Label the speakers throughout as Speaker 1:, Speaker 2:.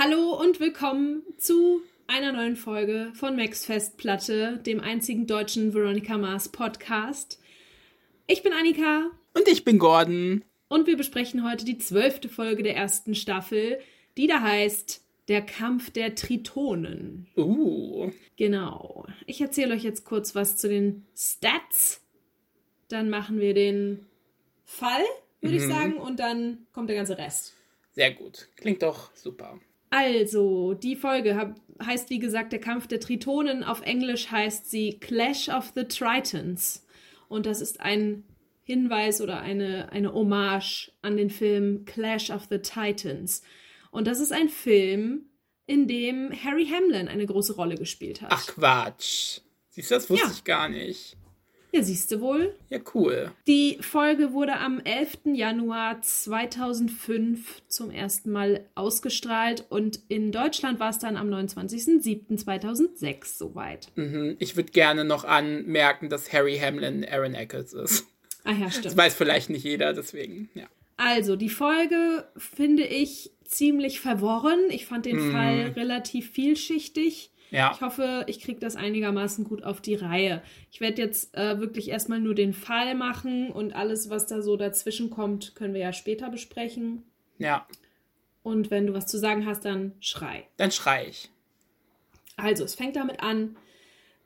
Speaker 1: Hallo und willkommen zu einer neuen Folge von Max Festplatte, dem einzigen deutschen Veronica Mars Podcast. Ich bin Annika.
Speaker 2: Und ich bin Gordon.
Speaker 1: Und wir besprechen heute die zwölfte Folge der ersten Staffel, die da heißt Der Kampf der Tritonen.
Speaker 2: Uh.
Speaker 1: Genau. Ich erzähle euch jetzt kurz was zu den Stats. Dann machen wir den Fall, würde mhm. ich sagen, und dann kommt der ganze Rest.
Speaker 2: Sehr gut. Klingt doch super.
Speaker 1: Also, die Folge heißt wie gesagt der Kampf der Tritonen. Auf Englisch heißt sie Clash of the Tritons. Und das ist ein Hinweis oder eine, eine Hommage an den Film Clash of the Titans. Und das ist ein Film, in dem Harry Hamlin eine große Rolle gespielt hat.
Speaker 2: Ach Quatsch. Siehst du, das wusste ja. ich gar nicht.
Speaker 1: Ja, siehst du wohl.
Speaker 2: Ja, cool.
Speaker 1: Die Folge wurde am 11. Januar 2005 zum ersten Mal ausgestrahlt und in Deutschland war es dann am 29.07.2006 soweit.
Speaker 2: Mhm. Ich würde gerne noch anmerken, dass Harry Hamlin Aaron Eccles ist.
Speaker 1: Ah ja, stimmt.
Speaker 2: Das weiß vielleicht nicht jeder, deswegen, ja.
Speaker 1: Also, die Folge finde ich ziemlich verworren. Ich fand den mm. Fall relativ vielschichtig.
Speaker 2: Ja.
Speaker 1: Ich hoffe, ich kriege das einigermaßen gut auf die Reihe. Ich werde jetzt äh, wirklich erstmal nur den Fall machen und alles, was da so dazwischen kommt, können wir ja später besprechen.
Speaker 2: Ja.
Speaker 1: Und wenn du was zu sagen hast, dann schrei.
Speaker 2: Dann schrei ich.
Speaker 1: Also, es fängt damit an,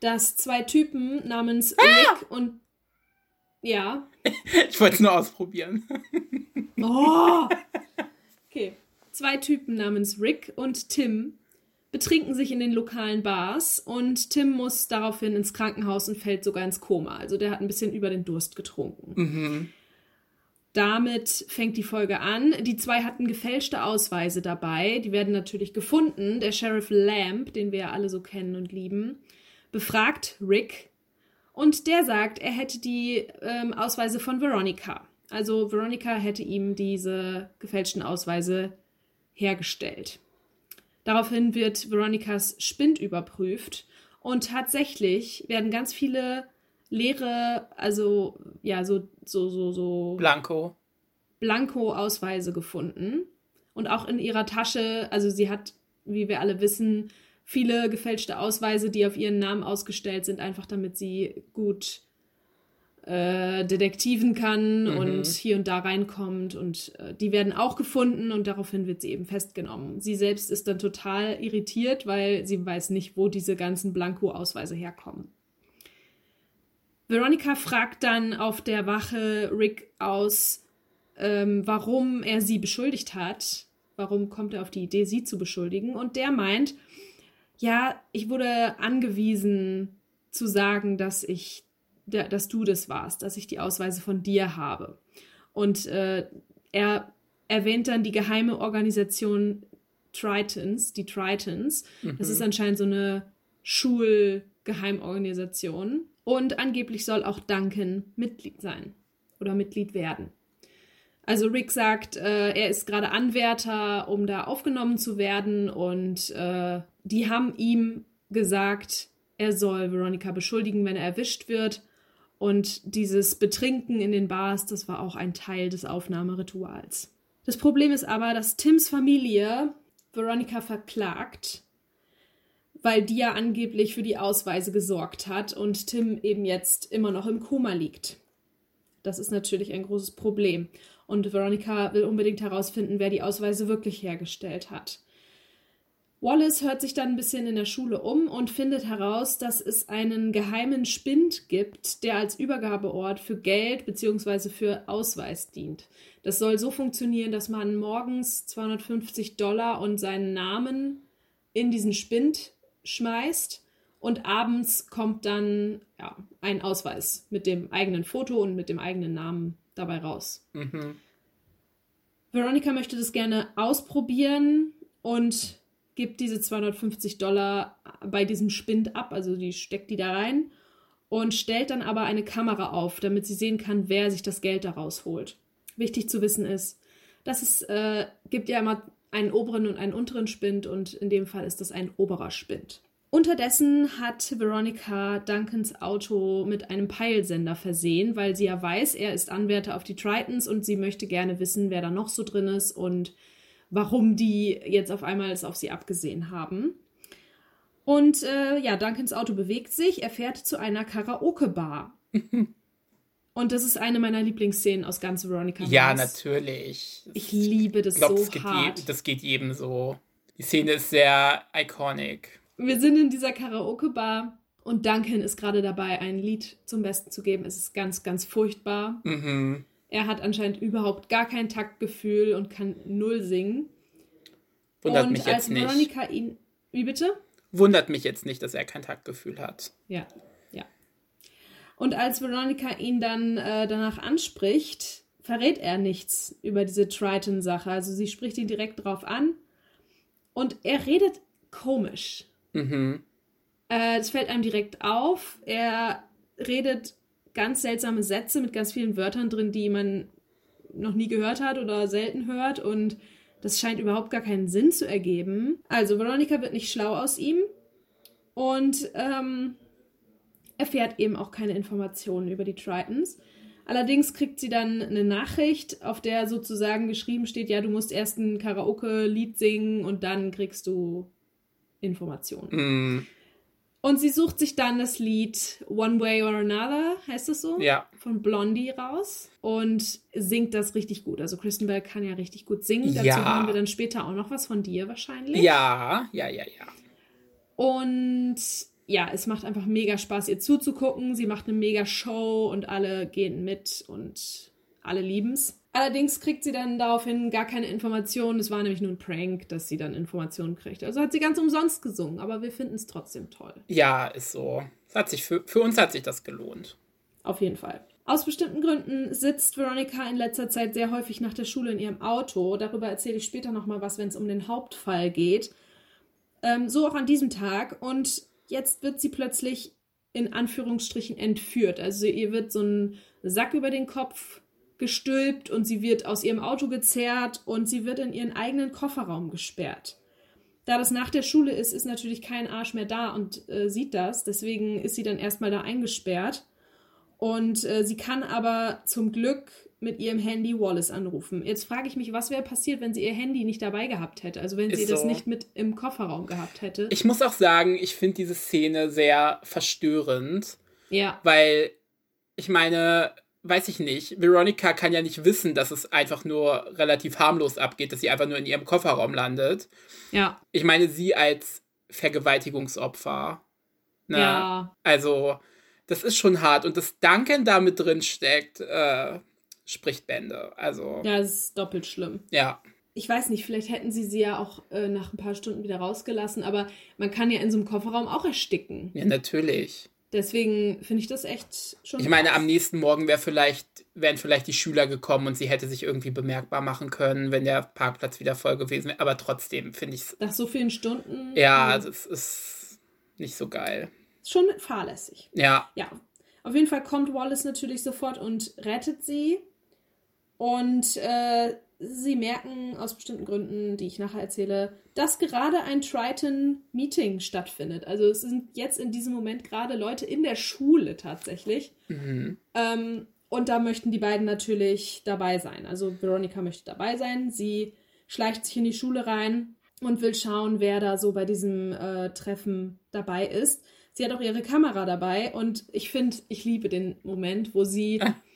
Speaker 1: dass zwei Typen namens ah! Rick und. Ja.
Speaker 2: ich wollte es nur ausprobieren.
Speaker 1: oh! Okay. Zwei Typen namens Rick und Tim betrinken sich in den lokalen Bars und Tim muss daraufhin ins Krankenhaus und fällt sogar ins Koma. Also der hat ein bisschen über den Durst getrunken.
Speaker 2: Mhm.
Speaker 1: Damit fängt die Folge an. Die zwei hatten gefälschte Ausweise dabei. Die werden natürlich gefunden. Der Sheriff Lamb, den wir ja alle so kennen und lieben, befragt Rick und der sagt, er hätte die ähm, Ausweise von Veronica. Also Veronica hätte ihm diese gefälschten Ausweise hergestellt. Daraufhin wird Veronicas Spind überprüft und tatsächlich werden ganz viele leere, also ja, so, so, so, so.
Speaker 2: Blanko.
Speaker 1: Blanko-Ausweise gefunden. Und auch in ihrer Tasche, also sie hat, wie wir alle wissen, viele gefälschte Ausweise, die auf ihren Namen ausgestellt sind, einfach damit sie gut äh, detektiven kann mhm. und hier und da reinkommt und äh, die werden auch gefunden und daraufhin wird sie eben festgenommen. Sie selbst ist dann total irritiert, weil sie weiß nicht, wo diese ganzen Blanko-Ausweise herkommen. Veronica fragt dann auf der Wache Rick aus, ähm, warum er sie beschuldigt hat. Warum kommt er auf die Idee, sie zu beschuldigen? Und der meint, ja, ich wurde angewiesen zu sagen, dass ich dass du das warst, dass ich die Ausweise von dir habe. Und äh, er erwähnt dann die geheime Organisation Tritons, die Tritons. Mhm. Das ist anscheinend so eine Schulgeheimorganisation. Und angeblich soll auch Duncan Mitglied sein oder Mitglied werden. Also Rick sagt, äh, er ist gerade Anwärter, um da aufgenommen zu werden. Und äh, die haben ihm gesagt, er soll Veronica beschuldigen, wenn er erwischt wird. Und dieses Betrinken in den Bars, das war auch ein Teil des Aufnahmerituals. Das Problem ist aber, dass Tims Familie Veronica verklagt, weil die ja angeblich für die Ausweise gesorgt hat und Tim eben jetzt immer noch im Koma liegt. Das ist natürlich ein großes Problem. Und Veronica will unbedingt herausfinden, wer die Ausweise wirklich hergestellt hat. Wallace hört sich dann ein bisschen in der Schule um und findet heraus, dass es einen geheimen Spind gibt, der als Übergabeort für Geld bzw. für Ausweis dient. Das soll so funktionieren, dass man morgens 250 Dollar und seinen Namen in diesen Spind schmeißt und abends kommt dann ja, ein Ausweis mit dem eigenen Foto und mit dem eigenen Namen dabei raus.
Speaker 2: Mhm.
Speaker 1: Veronica möchte das gerne ausprobieren und gibt diese 250 Dollar bei diesem Spind ab, also die steckt die da rein und stellt dann aber eine Kamera auf, damit sie sehen kann, wer sich das Geld daraus holt. Wichtig zu wissen ist, dass es äh, gibt ja immer einen oberen und einen unteren Spind und in dem Fall ist das ein oberer Spind. Unterdessen hat Veronica Duncans Auto mit einem Peilsender versehen, weil sie ja weiß, er ist Anwärter auf die Tritons und sie möchte gerne wissen, wer da noch so drin ist und warum die jetzt auf einmal es auf sie abgesehen haben. Und äh, ja, Duncans Auto bewegt sich. Er fährt zu einer Karaoke-Bar. Und das ist eine meiner Lieblingsszenen aus ganz Veronica Mars.
Speaker 2: Ja, natürlich.
Speaker 1: Ich liebe das
Speaker 2: Ich glaube,
Speaker 1: so
Speaker 2: das, geht
Speaker 1: hart.
Speaker 2: je- das geht jedem so. Die Szene ist sehr iconic.
Speaker 1: Wir sind in dieser Karaoke-Bar und Duncan ist gerade dabei, ein Lied zum Besten zu geben. Es ist ganz, ganz furchtbar.
Speaker 2: Mhm.
Speaker 1: Er hat anscheinend überhaupt gar kein Taktgefühl und kann null singen.
Speaker 2: Wundert
Speaker 1: und
Speaker 2: mich
Speaker 1: als
Speaker 2: jetzt nicht.
Speaker 1: Veronica ihn. Wie bitte?
Speaker 2: Wundert mich jetzt nicht, dass er kein Taktgefühl hat.
Speaker 1: Ja, ja. Und als Veronica ihn dann äh, danach anspricht, verrät er nichts über diese Triton-Sache. Also sie spricht ihn direkt drauf an und er redet komisch.
Speaker 2: Mhm.
Speaker 1: Äh, Es fällt einem direkt auf. Er redet ganz seltsame Sätze mit ganz vielen Wörtern drin, die man noch nie gehört hat oder selten hört. Und das scheint überhaupt gar keinen Sinn zu ergeben. Also Veronica wird nicht schlau aus ihm und ähm, erfährt eben auch keine Informationen über die Tritons. Allerdings kriegt sie dann eine Nachricht, auf der sozusagen geschrieben steht, ja, du musst erst ein Karaoke-Lied singen und dann kriegst du Informationen.
Speaker 2: Mhm.
Speaker 1: Und sie sucht sich dann das Lied One Way or Another, heißt es so?
Speaker 2: Ja.
Speaker 1: Von Blondie raus und singt das richtig gut. Also Kristen Bell kann ja richtig gut singen. Dazu
Speaker 2: Ja.
Speaker 1: hören wir dann später auch noch was von dir wahrscheinlich.
Speaker 2: Ja, ja, ja, ja.
Speaker 1: Und ja, es macht einfach mega Spaß, ihr zuzugucken. Sie macht eine mega Show und alle gehen mit und alle lieben's. Allerdings kriegt sie dann daraufhin gar keine Informationen. Es war nämlich nur ein Prank, dass sie dann Informationen kriegt. Also hat sie ganz umsonst gesungen, aber wir finden es trotzdem toll.
Speaker 2: Ja, ist so. Es hat sich für, für uns hat sich das gelohnt.
Speaker 1: Auf jeden Fall. Aus bestimmten Gründen sitzt Veronica in letzter Zeit sehr häufig nach der Schule in ihrem Auto. Darüber erzähle ich später nochmal was, wenn es um den Hauptfall geht. Ähm, so auch an diesem Tag. Und jetzt wird sie plötzlich in Anführungsstrichen entführt. Also ihr wird so ein Sack über den Kopf gestülpt und sie wird aus ihrem Auto gezerrt und sie wird in ihren eigenen Kofferraum gesperrt. Da das nach der Schule ist, ist natürlich kein Arsch mehr da und äh, sieht das. Deswegen ist sie dann erstmal da eingesperrt. Und äh, sie kann aber zum Glück mit ihrem Handy Wallace anrufen. Jetzt frage ich mich, was wäre passiert, wenn sie ihr Handy nicht dabei gehabt hätte? Also wenn
Speaker 2: Ist
Speaker 1: sie das
Speaker 2: so.
Speaker 1: nicht mit im Kofferraum gehabt hätte.
Speaker 2: Ich muss auch sagen, ich finde diese Szene sehr verstörend,
Speaker 1: ja,
Speaker 2: weil ich meine, weiß ich nicht, Veronica kann ja nicht wissen, dass es einfach nur relativ harmlos abgeht, dass sie einfach nur in ihrem Kofferraum landet.
Speaker 1: ja,
Speaker 2: Ich meine, sie als Vergewaltigungsopfer. Ne?
Speaker 1: ja.
Speaker 2: Also, das ist schon hart. Und das Duncan da mit drin steckt, äh, spricht Bände. Also, ja.
Speaker 1: Ja, es ist doppelt schlimm. Ich weiß nicht, vielleicht hätten sie sie ja auch äh, nach ein paar Stunden wieder rausgelassen, aber man kann ja in so einem Kofferraum auch ersticken.
Speaker 2: Ja, natürlich.
Speaker 1: Deswegen finde ich das echt schon.
Speaker 2: Ich meine, am nächsten Morgen wär vielleicht, wären vielleicht die Schüler gekommen und sie hätte sich irgendwie bemerkbar machen können, wenn der Parkplatz wieder voll gewesen wäre. Aber trotzdem finde ich es,
Speaker 1: Nach so vielen Stunden.
Speaker 2: ja,
Speaker 1: äh,
Speaker 2: das ist nicht so geil.
Speaker 1: schon fahrlässig.
Speaker 2: Ja,
Speaker 1: Ja, auf jeden Fall kommt Wallace natürlich sofort und rettet sie. Und äh, sie merken aus bestimmten Gründen, die ich nachher erzähle, dass gerade ein Triton-Meeting stattfindet. Also es sind jetzt in diesem Moment gerade Leute in der Schule tatsächlich.
Speaker 2: mhm.
Speaker 1: Ähm, und da möchten die beiden natürlich dabei sein. Also Veronica möchte dabei sein. Sie schleicht sich in die Schule rein und will schauen, wer da so bei diesem äh, Treffen dabei ist. Sie hat auch ihre Kamera dabei und ich finde, ich liebe den Moment, wo sie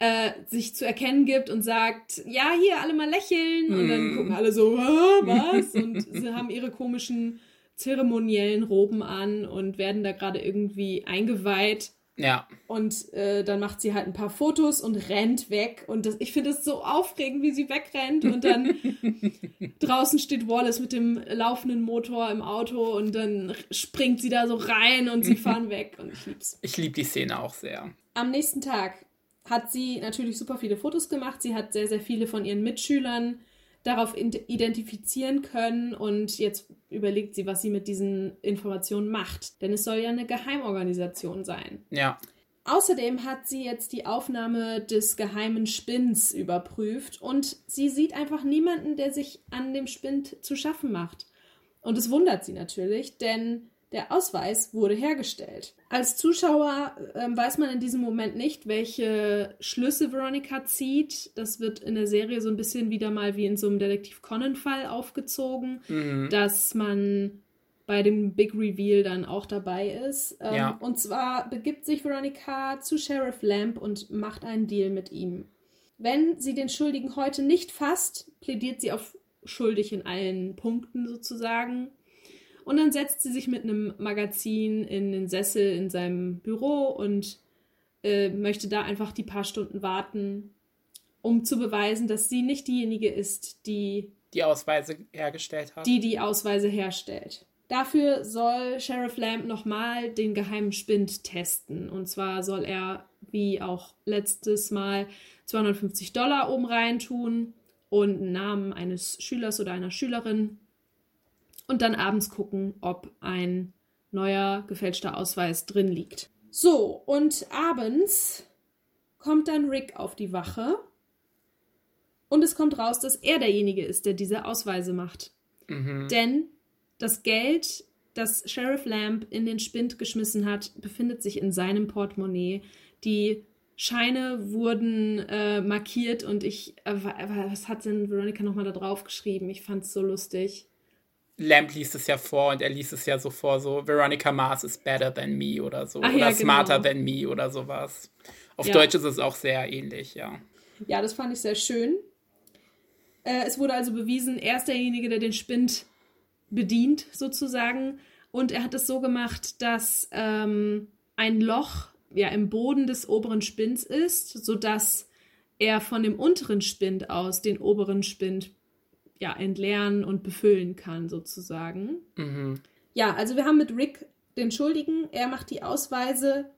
Speaker 1: äh, sich zu erkennen gibt und sagt, ja, hier alle mal lächeln. Und dann
Speaker 2: Mm.
Speaker 1: gucken alle so, "Hä, was? Und sie haben ihre komischen zeremoniellen Roben an und werden da gerade irgendwie eingeweiht.
Speaker 2: ja,
Speaker 1: Und äh, dann macht sie halt ein paar Fotos und rennt weg. Und das, ich finde es so aufregend, wie sie wegrennt. Und dann draußen steht Wallace mit dem laufenden Motor im Auto und dann springt sie da so rein und sie fahren weg. Und ich lieb's.
Speaker 2: ich liebe die Szene auch sehr.
Speaker 1: Am nächsten Tag hat sie natürlich super viele Fotos gemacht. Sie hat sehr, sehr viele von ihren Mitschülern darauf identifizieren können und jetzt überlegt sie, was sie mit diesen Informationen macht. Denn es soll ja eine Geheimorganisation sein.
Speaker 2: Ja,
Speaker 1: Außerdem hat sie jetzt die Aufnahme des geheimen Spinns überprüft und sie sieht einfach niemanden, der sich an dem Spind zu schaffen macht. Und es wundert sie natürlich, denn der Ausweis wurde hergestellt. Als Zuschauer ähm, weiß man in diesem Moment nicht, welche Schlüsse Veronica zieht. Das wird in der Serie so ein bisschen wieder mal wie in so einem Detektiv Conan-Fall aufgezogen,
Speaker 2: Mhm.
Speaker 1: dass man bei dem Big Reveal dann auch dabei ist. Ähm,
Speaker 2: Ja.
Speaker 1: Und zwar begibt sich Veronica zu Sheriff Lamb und macht einen Deal mit ihm. Wenn sie den Schuldigen heute nicht fasst, plädiert sie auf schuldig in allen Punkten sozusagen. Und dann setzt sie sich mit einem Magazin in den Sessel in seinem Büro und äh, möchte da einfach die paar Stunden warten, um zu beweisen, dass sie nicht diejenige ist, die
Speaker 2: Die Ausweise hergestellt hat.
Speaker 1: die die Ausweise herstellt. Dafür soll Sheriff Lamb nochmal den geheimen Spind testen. Und zwar soll er, wie auch letztes Mal, 250 Dollar oben rein tun und einen Namen eines Schülers oder einer Schülerin. Und dann abends gucken, ob ein neuer gefälschter Ausweis drin liegt. So, und abends kommt dann Rick auf die Wache. Und es kommt raus, dass er derjenige ist, der diese Ausweise macht.
Speaker 2: Mhm.
Speaker 1: Denn das Geld, das Sheriff Lamb in den Spind geschmissen hat, befindet sich in seinem Portemonnaie. Die Scheine wurden äh, markiert und ich, äh, wa- was hat denn Veronica nochmal da drauf geschrieben? Ich fand's so lustig.
Speaker 2: Lamb liest es ja vor und er liest es ja so vor, so Veronica Mars is better than me oder so.
Speaker 1: Ach
Speaker 2: oder
Speaker 1: ja, genau.
Speaker 2: smarter than me oder sowas. Auf
Speaker 1: Ja.
Speaker 2: Deutsch ist es auch sehr ähnlich, ja.
Speaker 1: Ja, das fand ich sehr schön. Äh, es wurde also bewiesen, er ist derjenige, der den Spind bedient, sozusagen. Und er hat es so gemacht, dass ähm, ein Loch ja im Boden des oberen Spinds ist, sodass er von dem unteren Spind aus den oberen Spind ja entleeren und befüllen kann, sozusagen.
Speaker 2: Mhm.
Speaker 1: Ja, also wir haben mit Rick den Schuldigen. Er macht die Ausweise.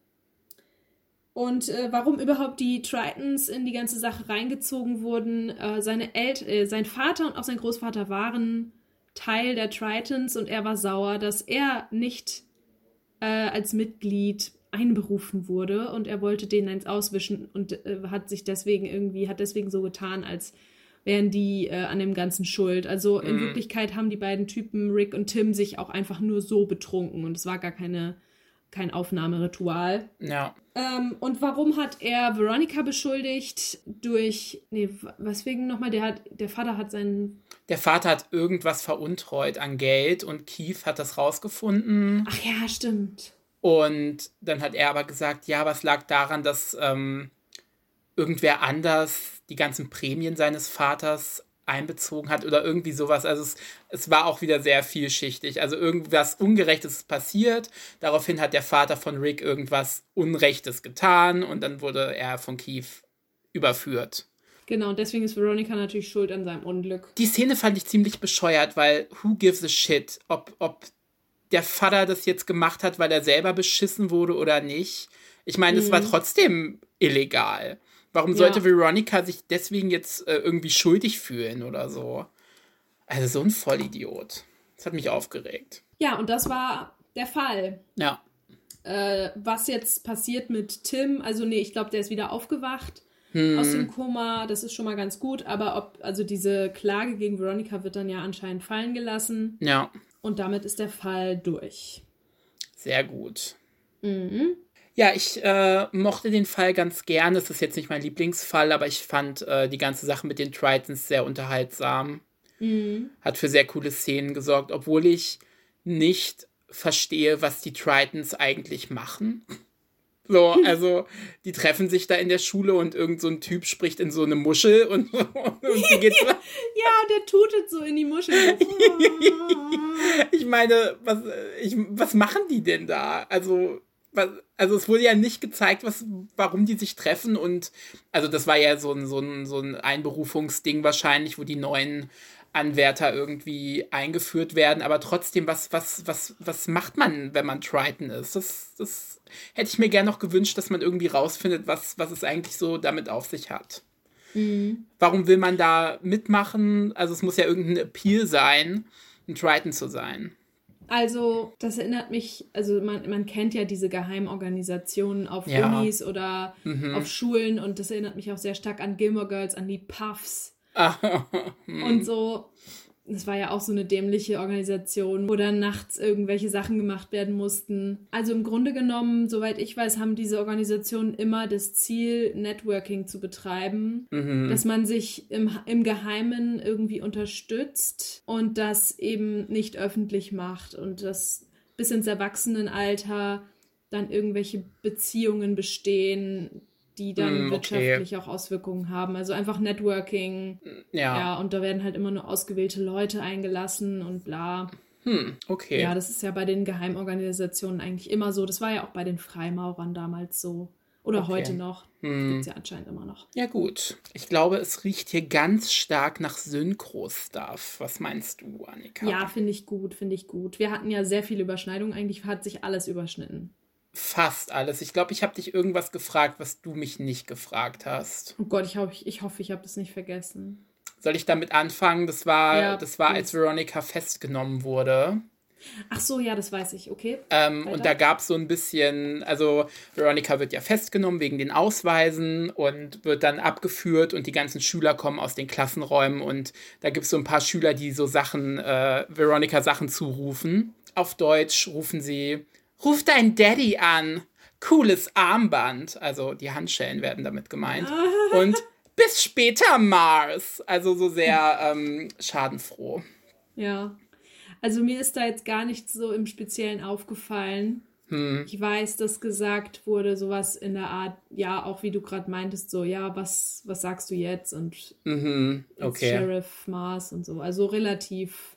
Speaker 1: Und äh, warum überhaupt die Tritons in die ganze Sache reingezogen wurden, äh, seine El äh, sein Vater und auch sein Großvater waren Teil der Tritons und er war sauer, dass er nicht äh, als Mitglied einberufen wurde und er wollte denen eins auswischen und äh, hat sich deswegen irgendwie, hat deswegen so getan, als wären die äh, an dem Ganzen schuld. Also in
Speaker 2: Mhm.
Speaker 1: Wirklichkeit haben die beiden Typen, Rick und Tim, sich auch einfach nur so betrunken und es war gar keine, kein Aufnahmeritual.
Speaker 2: Ja.
Speaker 1: Ähm, und warum hat er Veronica beschuldigt? Durch, nee, weswegen nochmal? Der, hat, der Vater hat seinen,
Speaker 2: Der Vater hat irgendwas veruntreut an Geld und Keith hat das rausgefunden.
Speaker 1: ach ja, stimmt.
Speaker 2: Und dann hat er aber gesagt, ja, was lag daran, dass ähm, irgendwer anders die ganzen Prämien seines Vaters einbezogen hat oder irgendwie sowas. Also es, es war auch wieder sehr vielschichtig. Also irgendwas Ungerechtes ist passiert. Daraufhin hat der Vater von Rick irgendwas Unrechtes getan und dann wurde er von Keith überführt.
Speaker 1: Genau, und deswegen ist Veronica natürlich schuld an seinem Unglück.
Speaker 2: Die Szene fand ich ziemlich bescheuert, weil who gives a shit, ob, ob der Vater das jetzt gemacht hat, weil er selber beschissen wurde oder nicht. Ich meine, es war trotzdem illegal. Warum
Speaker 1: Ja.
Speaker 2: sollte Veronica sich deswegen jetzt äh, irgendwie schuldig fühlen oder so? Also so ein Vollidiot. Das hat mich aufgeregt.
Speaker 1: Ja, und das war der Fall.
Speaker 2: Ja.
Speaker 1: Äh, was jetzt passiert mit Tim, also nee, ich glaube, der ist wieder aufgewacht
Speaker 2: Hm.
Speaker 1: aus dem Koma, das ist schon mal ganz gut, aber ob, also diese Klage gegen Veronica wird dann ja anscheinend fallen gelassen
Speaker 2: Ja,
Speaker 1: und damit ist der Fall durch.
Speaker 2: sehr gut.
Speaker 1: Mhm.
Speaker 2: Ja, ich äh, mochte den Fall ganz gerne. Es ist jetzt nicht mein Lieblingsfall, aber ich fand äh, die ganze Sache mit den Tritons sehr unterhaltsam.
Speaker 1: Mhm.
Speaker 2: Hat für sehr coole Szenen gesorgt, obwohl ich nicht verstehe, was die Tritons eigentlich machen. So, also die treffen sich da in der Schule und irgend so ein Typ spricht in so eine Muschel und, und die geht so,
Speaker 1: Ja, der tutet so in die Muschel.
Speaker 2: Ich meine, was, äh, ich, was machen die denn da? Also, also es wurde ja nicht gezeigt, was, warum die sich treffen und also das war ja so ein, so ein, so ein Einberufungsding wahrscheinlich, wo die neuen Anwärter irgendwie eingeführt werden, aber trotzdem, was, was, was, was macht man, wenn man Triton ist? Das, das hätte ich mir gerne noch gewünscht, dass man irgendwie rausfindet, was, was es eigentlich so damit auf sich hat. Warum will man da mitmachen? Also es muss ja irgendein Appeal sein, ein Triton zu sein.
Speaker 1: Also, das erinnert mich, also man, man kennt ja diese Geheimorganisationen auf
Speaker 2: Ja. Mhm.
Speaker 1: Unis oder auf Schulen und das erinnert mich auch sehr stark an Gilmore Girls, an die Puffs
Speaker 2: Ah,
Speaker 1: und so. Das war ja auch so eine dämliche Organisation, wo dann nachts irgendwelche Sachen gemacht werden mussten. Also im Grunde genommen, soweit ich weiß, haben diese Organisationen immer das Ziel, Networking zu betreiben, mhm. dass man sich im, im Geheimen irgendwie unterstützt und das eben nicht öffentlich macht und das bis ins Erwachsenenalter dann irgendwelche Beziehungen bestehen, die dann mm, okay. wirtschaftlich auch Auswirkungen haben. Also einfach Networking. Ja. Ja, und da werden halt immer nur ausgewählte Leute eingelassen und bla.
Speaker 2: Hm, okay.
Speaker 1: Ja, das ist ja bei den Geheimorganisationen eigentlich immer so. Das war ja auch bei den Freimaurern damals so. Oder okay. heute noch. Hm. Gibt es ja anscheinend immer noch.
Speaker 2: Ja, gut. Ich glaube, es riecht hier ganz stark nach Synchro-Stuff. Was meinst du, Annika?
Speaker 1: Ja, finde ich gut, finde ich gut. Wir hatten ja sehr viele Überschneidungen. Eigentlich hat sich alles überschnitten
Speaker 2: fast alles. Ich glaube, ich habe dich irgendwas gefragt, was du mich nicht gefragt hast.
Speaker 1: Oh Gott, ich, hab, ich hoffe, ich habe das nicht vergessen.
Speaker 2: Soll ich damit anfangen? Das war, ja, das war als Veronica festgenommen wurde.
Speaker 1: Ach so, ja, das weiß ich, okay.
Speaker 2: Ähm, und da gab es so ein bisschen, also Veronica wird ja festgenommen wegen den Ausweisen und wird dann abgeführt und die ganzen Schüler kommen aus den Klassenräumen und da gibt es so ein paar Schüler, die so Sachen, äh, Veronica Sachen zurufen. Auf Deutsch rufen sie, Ruf deinen Daddy an. Cooles Armband. Also die Handschellen werden damit gemeint. Und bis später, Mars. Also so sehr ähm, schadenfroh.
Speaker 1: Ja. Also mir ist da jetzt gar nichts so im Speziellen aufgefallen. Hm. Ich weiß, dass gesagt wurde, sowas in der Art, ja, auch wie du gerade meintest, so, ja, was, was sagst du jetzt? Und
Speaker 2: mhm. okay.
Speaker 1: Sheriff Mars und so. Also relativ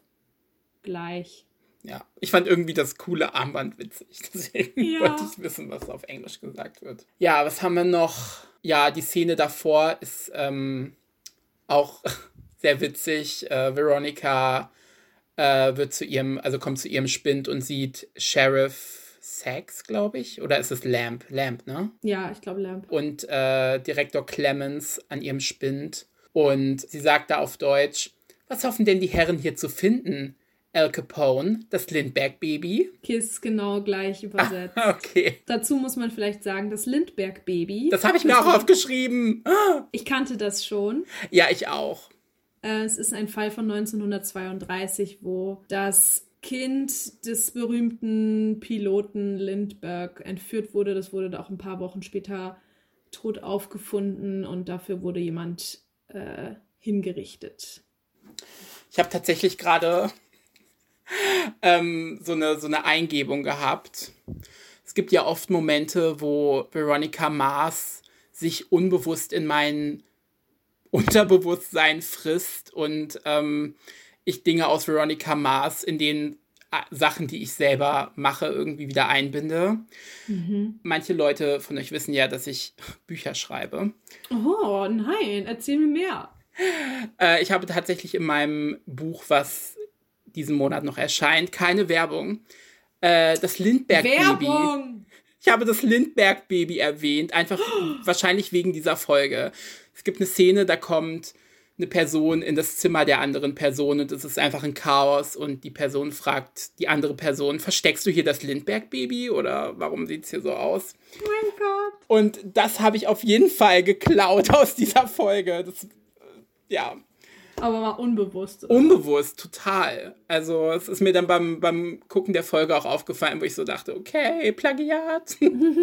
Speaker 1: gleich.
Speaker 2: Ja, ich fand irgendwie das coole Armband witzig. Deswegen ja. wollte ich wissen, was auf Englisch gesagt wird. Ja, was haben wir noch? Ja, die Szene davor ist ähm, auch sehr witzig. Äh, Veronica äh, wird zu ihrem, also kommt zu ihrem Spind und sieht Sheriff Sachs, glaube ich. Oder ist es Lamp? Lamp, ne?
Speaker 1: Ja, ich glaube Lamp.
Speaker 2: Und äh, Direktor Clemens an ihrem Spind. Und sie sagt da auf Deutsch, was hoffen denn die Herren hier zu finden? Al Capone, das Lindbergh-Baby.
Speaker 1: Kiss genau gleich übersetzt.
Speaker 2: Ah, okay.
Speaker 1: Dazu muss man vielleicht sagen, das Lindbergh-Baby.
Speaker 2: Das habe ich mir auch aufgeschrieben.
Speaker 1: Ich kannte das schon.
Speaker 2: Ja, ich auch.
Speaker 1: Äh, es ist ein Fall von 1932, wo das Kind des berühmten Piloten Lindbergh entführt wurde. Das wurde auch ein paar Wochen später tot aufgefunden und dafür wurde jemand äh, hingerichtet.
Speaker 2: Ich habe tatsächlich gerade ähm, so, eine, so eine Eingebung gehabt. Es gibt ja oft Momente, wo Veronica Mars sich unbewusst in mein Unterbewusstsein frisst und ähm, ich Dinge aus Veronica Mars in den äh, Sachen, die ich selber mache, irgendwie wieder einbinde. Mhm. Manche Leute von euch wissen ja, dass ich Bücher schreibe.
Speaker 1: Oh, nein, erzähl mir mehr.
Speaker 2: Äh, ich habe tatsächlich in meinem Buch, was diesen Monat noch erscheint. Keine Werbung. Äh, das Lindbergh-Baby. Werbung! Ich habe das Lindbergh-Baby erwähnt, einfach oh. wahrscheinlich wegen dieser Folge. Es gibt eine Szene, da kommt eine Person in das Zimmer der anderen Person und es ist einfach ein Chaos und die Person fragt die andere Person, versteckst du hier das Lindbergh-Baby oder warum sieht es hier so aus?
Speaker 1: Oh mein Gott.
Speaker 2: Und das habe ich auf jeden Fall geklaut aus dieser Folge. Das, ja,
Speaker 1: aber mal unbewusst.
Speaker 2: Oder? Unbewusst, total. Also es ist mir dann beim, beim Gucken der Folge auch aufgefallen, wo ich so dachte, okay, Plagiat.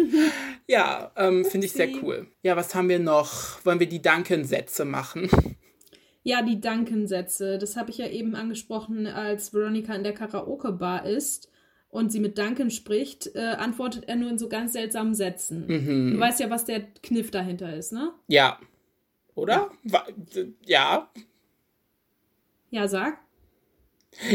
Speaker 2: ja, ähm, finde ich sehr cool. Ja, was haben wir noch? Wollen wir die Dankensätze machen?
Speaker 1: Ja, die Dankensätze. Das habe ich ja eben angesprochen, als Veronica in der Karaoke-Bar ist und sie mit Danken spricht, äh, antwortet er nur in so ganz seltsamen Sätzen. Mhm. Du weißt ja, was der Kniff dahinter ist, ne?
Speaker 2: Ja. Oder? Ja. ja.
Speaker 1: Ja, sag.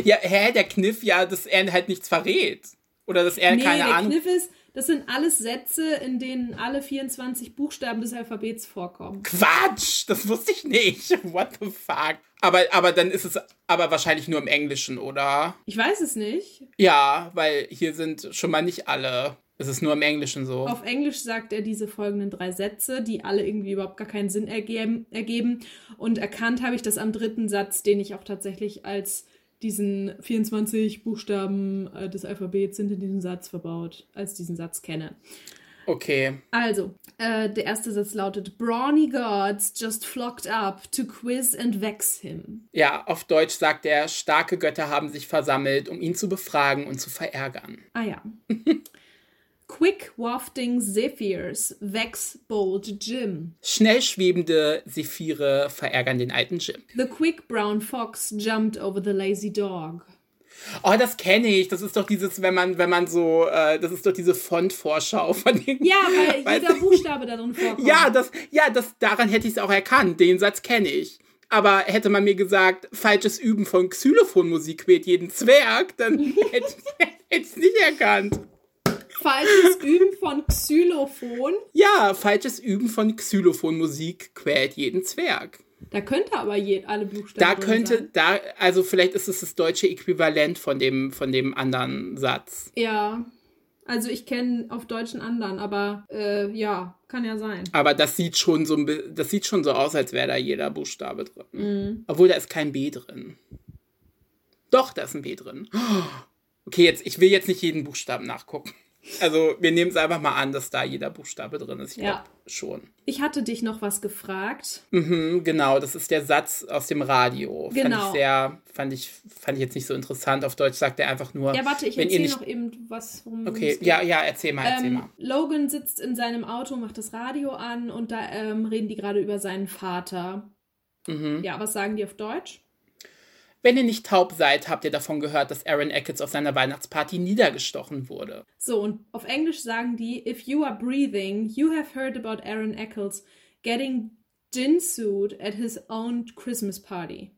Speaker 2: Ja, hä, der Kniff ja, dass er halt nichts verrät. Oder dass er nee, keine
Speaker 1: der
Speaker 2: Ahnung.
Speaker 1: Der Kniff ist, das sind alles Sätze, in denen alle 24 Buchstaben des Alphabets vorkommen.
Speaker 2: Quatsch! Das wusste ich nicht. What the fuck? Aber, aber dann ist es aber wahrscheinlich nur im Englischen, oder?
Speaker 1: Ich weiß es nicht.
Speaker 2: Ja, weil hier sind schon mal nicht alle es ist nur im Englischen so.
Speaker 1: Auf Englisch sagt er diese folgenden drei Sätze, die alle irgendwie überhaupt gar keinen Sinn ergeben. ergeben. Und erkannt habe ich das am dritten Satz, den ich auch tatsächlich als diesen 24 Buchstaben äh, des Alphabets sind in diesem Satz verbaut, als diesen Satz kenne.
Speaker 2: Okay.
Speaker 1: Also, äh, der erste Satz lautet: Brawny gods just flocked up to quiz and vex him.
Speaker 2: Ja, auf Deutsch sagt er, starke Götter haben sich versammelt, um ihn zu befragen und zu verärgern.
Speaker 1: Ah ja. Quick wafting zephyrs vex bold Jim.
Speaker 2: Schnell schwebende Sephire verärgern den alten Jim.
Speaker 1: The quick brown fox jumped over the lazy dog.
Speaker 2: Oh, das kenne ich. Das ist doch dieses, wenn man, wenn man so, äh, das ist doch diese Fontvorschau von den.
Speaker 1: Ja, weil jeder? Buchstabe darin vorkommt.
Speaker 2: Ja, das, ja, das, daran hätte ich es auch erkannt. Den Satz kenne ich. Aber hätte man mir gesagt, falsches Üben von Xylophonmusik quält jeden Zwerg, dann hätte ich es nicht erkannt.
Speaker 1: Falsches Üben von Xylophon.
Speaker 2: Ja, falsches Üben von Xylophonmusik quält jeden Zwerg.
Speaker 1: Da könnte aber je, alle Buchstaben.
Speaker 2: Da
Speaker 1: drin
Speaker 2: könnte,
Speaker 1: Sein.
Speaker 2: da, also vielleicht ist es das deutsche Äquivalent von dem, von dem anderen Satz.
Speaker 1: Ja. Also ich kenne auf Deutsch einen anderen, aber äh, ja, kann ja sein.
Speaker 2: Aber das sieht schon so, das sieht schon so aus, als wäre da jeder Buchstabe drin.
Speaker 1: Mhm.
Speaker 2: Obwohl da ist kein B drin. Doch, da ist ein B drin. Okay, jetzt, ich will jetzt nicht jeden Buchstaben nachgucken. Also, wir nehmen es einfach mal an, dass da jeder Buchstabe drin ist. Ich
Speaker 1: Ja.
Speaker 2: glaube schon.
Speaker 1: Ich hatte dich noch was gefragt.
Speaker 2: Mhm, genau, das ist der Satz aus dem Radio. Fand ich
Speaker 1: Genau.
Speaker 2: sehr, fand ich, fand ich jetzt nicht so interessant. Auf Deutsch sagt er einfach nur.
Speaker 1: Ja, warte, ich erzähle noch eben was, worum
Speaker 2: Okay, ja, ja, erzähl mal, erzähl
Speaker 1: Ähm,
Speaker 2: mal.
Speaker 1: Logan sitzt in seinem Auto, macht das Radio an und da ähm, reden die gerade über seinen Vater.
Speaker 2: Mhm.
Speaker 1: Ja, was sagen die auf Deutsch?
Speaker 2: Wenn ihr nicht taub seid, habt ihr davon gehört, dass Aaron Eccles auf seiner Weihnachtsparty niedergestochen wurde.
Speaker 1: So, und auf Englisch sagen die, if you are breathing, you have heard about Aaron Eccles getting gin-suit at his own Christmas party.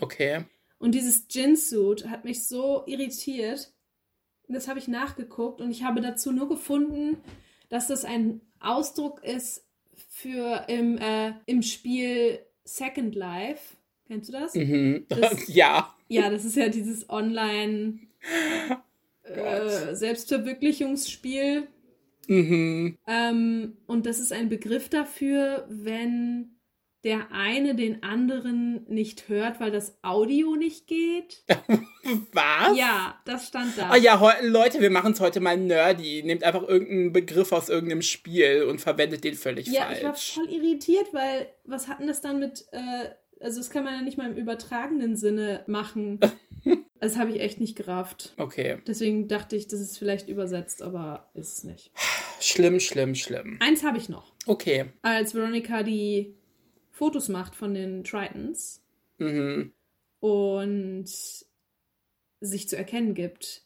Speaker 2: Okay.
Speaker 1: Und dieses Gin-Suit hat mich so irritiert. Das habe ich nachgeguckt und ich habe dazu nur gefunden, dass das ein Ausdruck ist für im, äh, im Spiel Second Life. Kennst du das?
Speaker 2: Mhm.
Speaker 1: Das-
Speaker 2: ja.
Speaker 1: Ja, das ist ja dieses Online äh. Selbstverwirklichungsspiel.
Speaker 2: Mhm.
Speaker 1: Ähm, und das ist ein Begriff dafür, wenn der eine den anderen nicht hört, weil das Audio nicht geht.
Speaker 2: Was?
Speaker 1: Ja, das stand da.
Speaker 2: Ah ja, Leute, wir machen es heute mal nerdy. Nehmt einfach irgendeinen Begriff aus irgendeinem Spiel und verwendet den völlig
Speaker 1: Ja, ich war
Speaker 2: falsch.
Speaker 1: voll irritiert, weil was hat denn das dann mit, äh, also das kann man ja nicht mal im übertragenen Sinne machen. Das habe ich echt nicht gerafft.
Speaker 2: Okay.
Speaker 1: Deswegen dachte ich, das ist vielleicht übersetzt, aber ist es nicht.
Speaker 2: Schlimm, schlimm, schlimm.
Speaker 1: Eins habe ich noch.
Speaker 2: Okay.
Speaker 1: Als Veronica die Fotos macht von den Tritons
Speaker 2: Mhm.
Speaker 1: und sich zu erkennen gibt,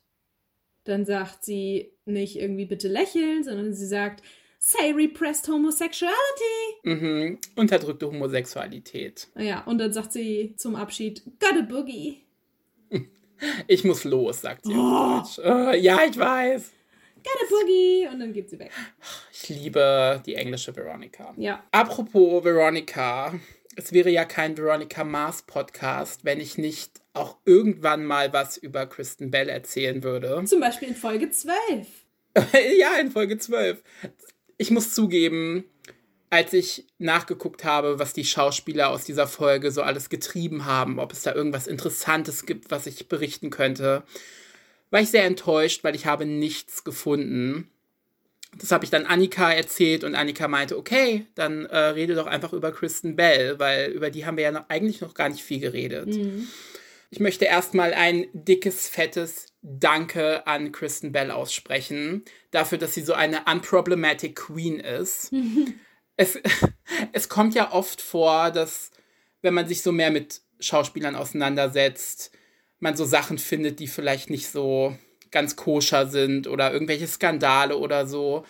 Speaker 1: dann sagt sie nicht irgendwie bitte lächeln, sondern sie sagt, say repressed homosexuality.
Speaker 2: Mhm. Unterdrückte Homosexualität.
Speaker 1: Ja, und dann sagt sie zum Abschied, got a boogie.
Speaker 2: Ich muss los, sagt sie
Speaker 1: Oh.
Speaker 2: Äh, ja, ich weiß.
Speaker 1: Got a boogie. Und dann geht sie weg.
Speaker 2: Ich liebe die englische Veronica.
Speaker 1: Ja.
Speaker 2: Apropos Veronica, es wäre ja kein Veronica Mars Podcast, wenn ich nicht auch irgendwann mal was über Kristen Bell erzählen würde.
Speaker 1: Zum Beispiel in Folge 12.
Speaker 2: ja, in Folge 12. Ich muss zugeben, als ich nachgeguckt habe, was die Schauspieler aus dieser Folge so alles getrieben haben, ob es da irgendwas Interessantes gibt, was ich berichten könnte, war ich sehr enttäuscht, weil ich habe nichts gefunden. Das habe ich dann Annika erzählt und Annika meinte, okay, dann äh, rede doch einfach über Kristen Bell, weil über die haben wir ja noch, eigentlich noch gar nicht viel geredet.
Speaker 1: Mhm.
Speaker 2: Ich möchte erstmal ein dickes, fettes Danke an Kristen Bell aussprechen, dafür, dass sie so eine unproblematic Queen ist. es, es kommt ja oft vor, dass, wenn man sich so mehr mit Schauspielern auseinandersetzt, man so Sachen findet, die vielleicht nicht so ganz koscher sind oder irgendwelche Skandale oder so.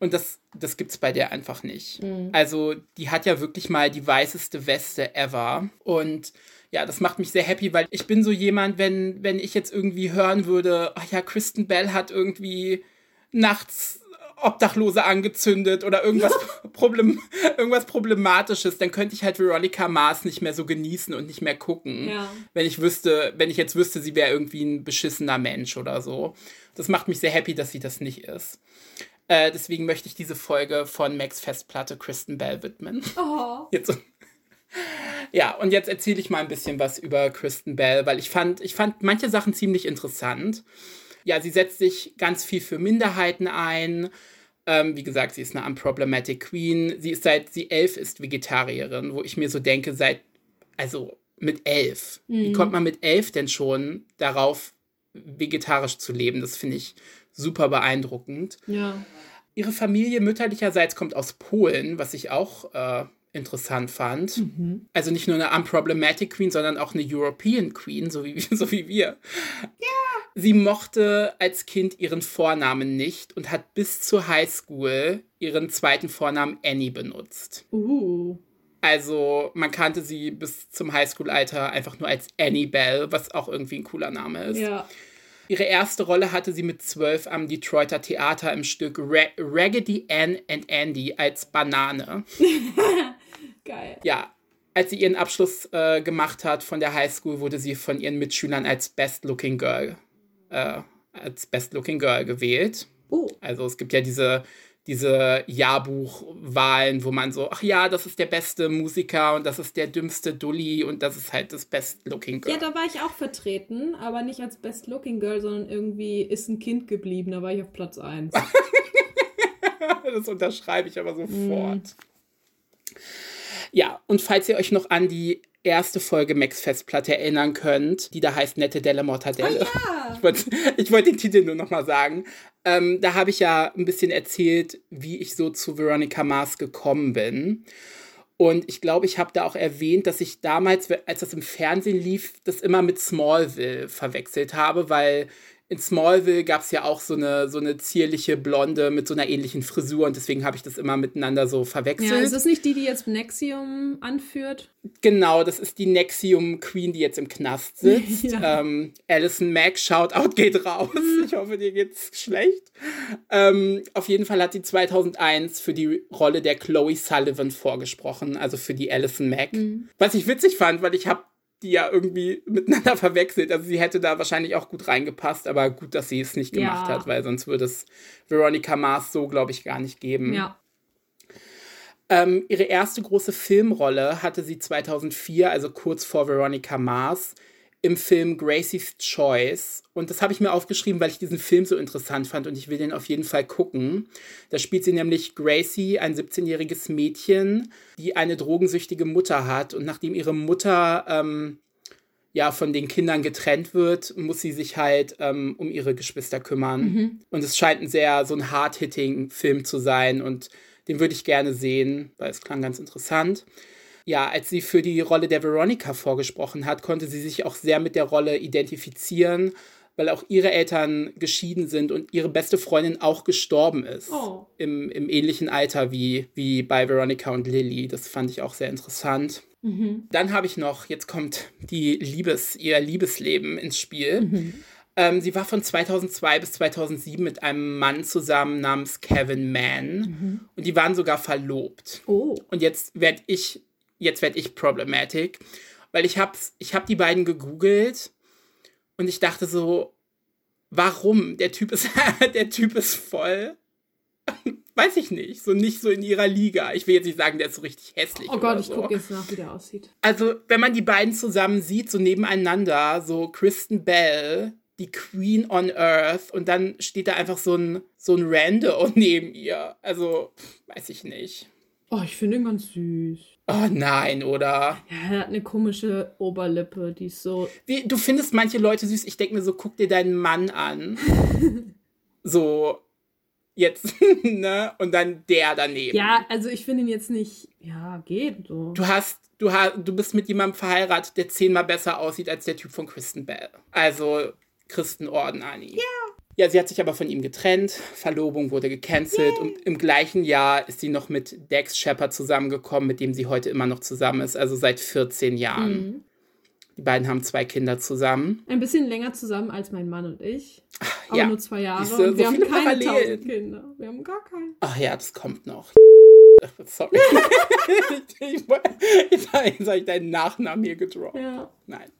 Speaker 2: Und das, das gibt's bei der einfach nicht. Also, die hat ja wirklich mal die weißeste Weste ever. Und ja, das macht mich sehr happy, weil ich bin so jemand, wenn, wenn ich jetzt irgendwie hören würde, ach ja, Kristen Bell hat irgendwie nachts Obdachlose angezündet oder irgendwas, Problem, irgendwas Problematisches, dann könnte ich halt Veronica Mars nicht mehr so genießen und nicht mehr gucken.
Speaker 1: Ja.
Speaker 2: Wenn ich wüsste, wenn ich jetzt wüsste, sie wäre irgendwie ein beschissener Mensch oder so. Das macht mich sehr happy, dass sie das nicht ist. Äh, deswegen möchte ich diese Folge von Max Festplatte Kristen Bell widmen.
Speaker 1: Oh.
Speaker 2: Jetzt. Ja, und jetzt erzähle ich mal ein bisschen was über Kristen Bell, weil ich fand, ich fand manche Sachen ziemlich interessant. Ja, sie setzt sich ganz viel für Minderheiten ein. Ähm, wie gesagt, sie ist eine unproblematic Queen. Sie ist seit sie elf ist Vegetarierin, wo ich mir so denke, seit, also mit elf. Mhm. Wie kommt man mit elf denn schon darauf, vegetarisch zu leben? Das finde ich super beeindruckend.
Speaker 1: Ja.
Speaker 2: Ihre Familie mütterlicherseits kommt aus Polen, was ich auch äh, interessant fand. Mhm. Also nicht nur eine unproblematic Queen, sondern auch eine European Queen, so wie, so wie wir. Ja. Sie mochte als Kind ihren Vornamen nicht und hat bis zur Highschool ihren zweiten Vornamen Annie benutzt.
Speaker 1: Uh.
Speaker 2: Also man kannte sie bis zum Highschool-Alter einfach nur als Annie Bell, was auch irgendwie ein cooler Name ist.
Speaker 1: Ja.
Speaker 2: Ihre erste Rolle hatte sie mit zwölf am Detroiter Theater im Stück Ra Raggedy Ann and Andy als Banane.
Speaker 1: Geil.
Speaker 2: Ja, als sie ihren Abschluss äh, gemacht hat von der Highschool, wurde sie von ihren Mitschülern als Best Looking Girl, äh, als Best Looking Girl gewählt.
Speaker 1: Oh.
Speaker 2: Also es gibt ja diese diese Jahrbuchwahlen, wo man so, ach ja, das ist der beste Musiker und das ist der dümmste Dulli und das ist halt das Best Looking Girl.
Speaker 1: Ja, da war ich auch vertreten, aber nicht als Best Looking Girl, sondern irgendwie ist ein Kind geblieben, da war ich auf Platz 1.
Speaker 2: das unterschreibe ich aber sofort. Mm. Ja, und falls ihr euch noch an die erste Folge Max Festplatte erinnern könnt, die da heißt Nette Delle Mortadelle.
Speaker 1: Oh ja.
Speaker 2: Ich wollte wollt den Titel nur nochmal sagen. Ähm, da habe ich ja ein bisschen erzählt, wie ich so zu Veronica Mars gekommen bin. Und ich glaube, ich habe da auch erwähnt, dass ich damals, als das im Fernsehen lief, das immer mit Smallville verwechselt habe, weil in Smallville gab es ja auch so eine, so eine zierliche Blonde mit so einer ähnlichen Frisur und deswegen habe ich das immer miteinander so verwechselt. Ja,
Speaker 1: ist das nicht die, die jetzt Nexium anführt?
Speaker 2: Genau, das ist die Nexium Queen, die jetzt im Knast sitzt. ja. ähm, Alison Mack, Shoutout geht raus. Mhm. Ich hoffe, dir geht's schlecht. Ähm, auf jeden Fall hat sie 2001 für die Rolle der Chloe Sullivan vorgesprochen, also für die Alison Mack. Mhm. Was ich witzig fand, weil ich habe die ja irgendwie miteinander verwechselt. Also sie hätte da wahrscheinlich auch gut reingepasst, aber gut, dass sie es nicht gemacht ja. hat, weil sonst würde es Veronica Mars so, glaube ich, gar nicht geben.
Speaker 1: Ja.
Speaker 2: Ähm, ihre erste große Filmrolle hatte sie 2004, also kurz vor Veronica Mars, im Film Gracie's Choice. Und das habe ich mir aufgeschrieben, weil ich diesen Film so interessant fand und ich will den auf jeden Fall gucken. Da spielt sie nämlich Gracie, ein 17-jähriges Mädchen, die eine drogensüchtige Mutter hat. Und nachdem ihre Mutter ähm, ja von den Kindern getrennt wird, muss sie sich halt ähm, um ihre Geschwister kümmern. Mhm. Und es scheint ein sehr so ein hard-hitting Film zu sein und den würde ich gerne sehen, weil es klang ganz interessant ja, als sie für die Rolle der Veronica vorgesprochen hat, konnte sie sich auch sehr mit der Rolle identifizieren, weil auch ihre Eltern geschieden sind und ihre beste Freundin auch gestorben ist.
Speaker 1: Oh.
Speaker 2: Im, Im ähnlichen Alter wie, wie bei Veronica und Lily. Das fand ich auch sehr interessant.
Speaker 1: Mhm.
Speaker 2: Dann habe ich noch, jetzt kommt die Liebes, ihr Liebesleben ins Spiel. Mhm. Ähm, sie war von 2002 bis 2007 mit einem Mann zusammen namens Kevin Mann. Mhm. Und die waren sogar verlobt.
Speaker 1: Oh.
Speaker 2: Und jetzt werde ich jetzt werde ich problematic, weil ich habe ich hab die beiden gegoogelt und ich dachte so, warum? Der Typ ist, der Typ ist voll. Weiß ich nicht. So nicht so in ihrer Liga. Ich will jetzt nicht sagen, der ist so richtig hässlich.
Speaker 1: Oh Gott, ich
Speaker 2: so.
Speaker 1: gucke jetzt nach, wie der aussieht.
Speaker 2: Also, wenn man die beiden zusammen sieht, so nebeneinander, so Kristen Bell, die Queen on Earth, und dann steht da einfach so ein, so ein Rando neben ihr. Also, weiß ich nicht.
Speaker 1: Oh, ich finde ihn ganz süß.
Speaker 2: Oh nein, oder?
Speaker 1: Ja, er hat eine komische Oberlippe, die ist so.
Speaker 2: Wie, du findest manche Leute süß. Ich denke mir so, guck dir deinen Mann an. so, jetzt, ne? Und dann der daneben.
Speaker 1: Ja, also ich finde ihn jetzt nicht. Ja, geht so.
Speaker 2: Du hast. Du, hast, du bist mit jemandem verheiratet, der zehnmal besser aussieht als der Typ von Kristen Bell. Also Christenorden, Annie.
Speaker 1: Ja.
Speaker 2: Ja, sie hat sich aber von ihm getrennt. Verlobung wurde gecancelt. Yay. Und im gleichen Jahr ist sie noch mit Dex Shepard zusammengekommen, mit dem sie heute immer noch zusammen ist, also seit 14 Jahren. Mhm. Die beiden haben zwei Kinder zusammen.
Speaker 1: Ein bisschen länger zusammen als mein Mann und ich.
Speaker 2: Ach,
Speaker 1: aber
Speaker 2: ja.
Speaker 1: nur zwei Jahre.
Speaker 2: Siehste,
Speaker 1: wir
Speaker 2: so
Speaker 1: haben keine
Speaker 2: Parallelen.
Speaker 1: tausend Kinder. Wir haben gar keine.
Speaker 2: Ach ja, das kommt noch. Sorry. ich, jetzt habe ich deinen Nachnamen hier gedroppt.
Speaker 1: Ja.
Speaker 2: Nein.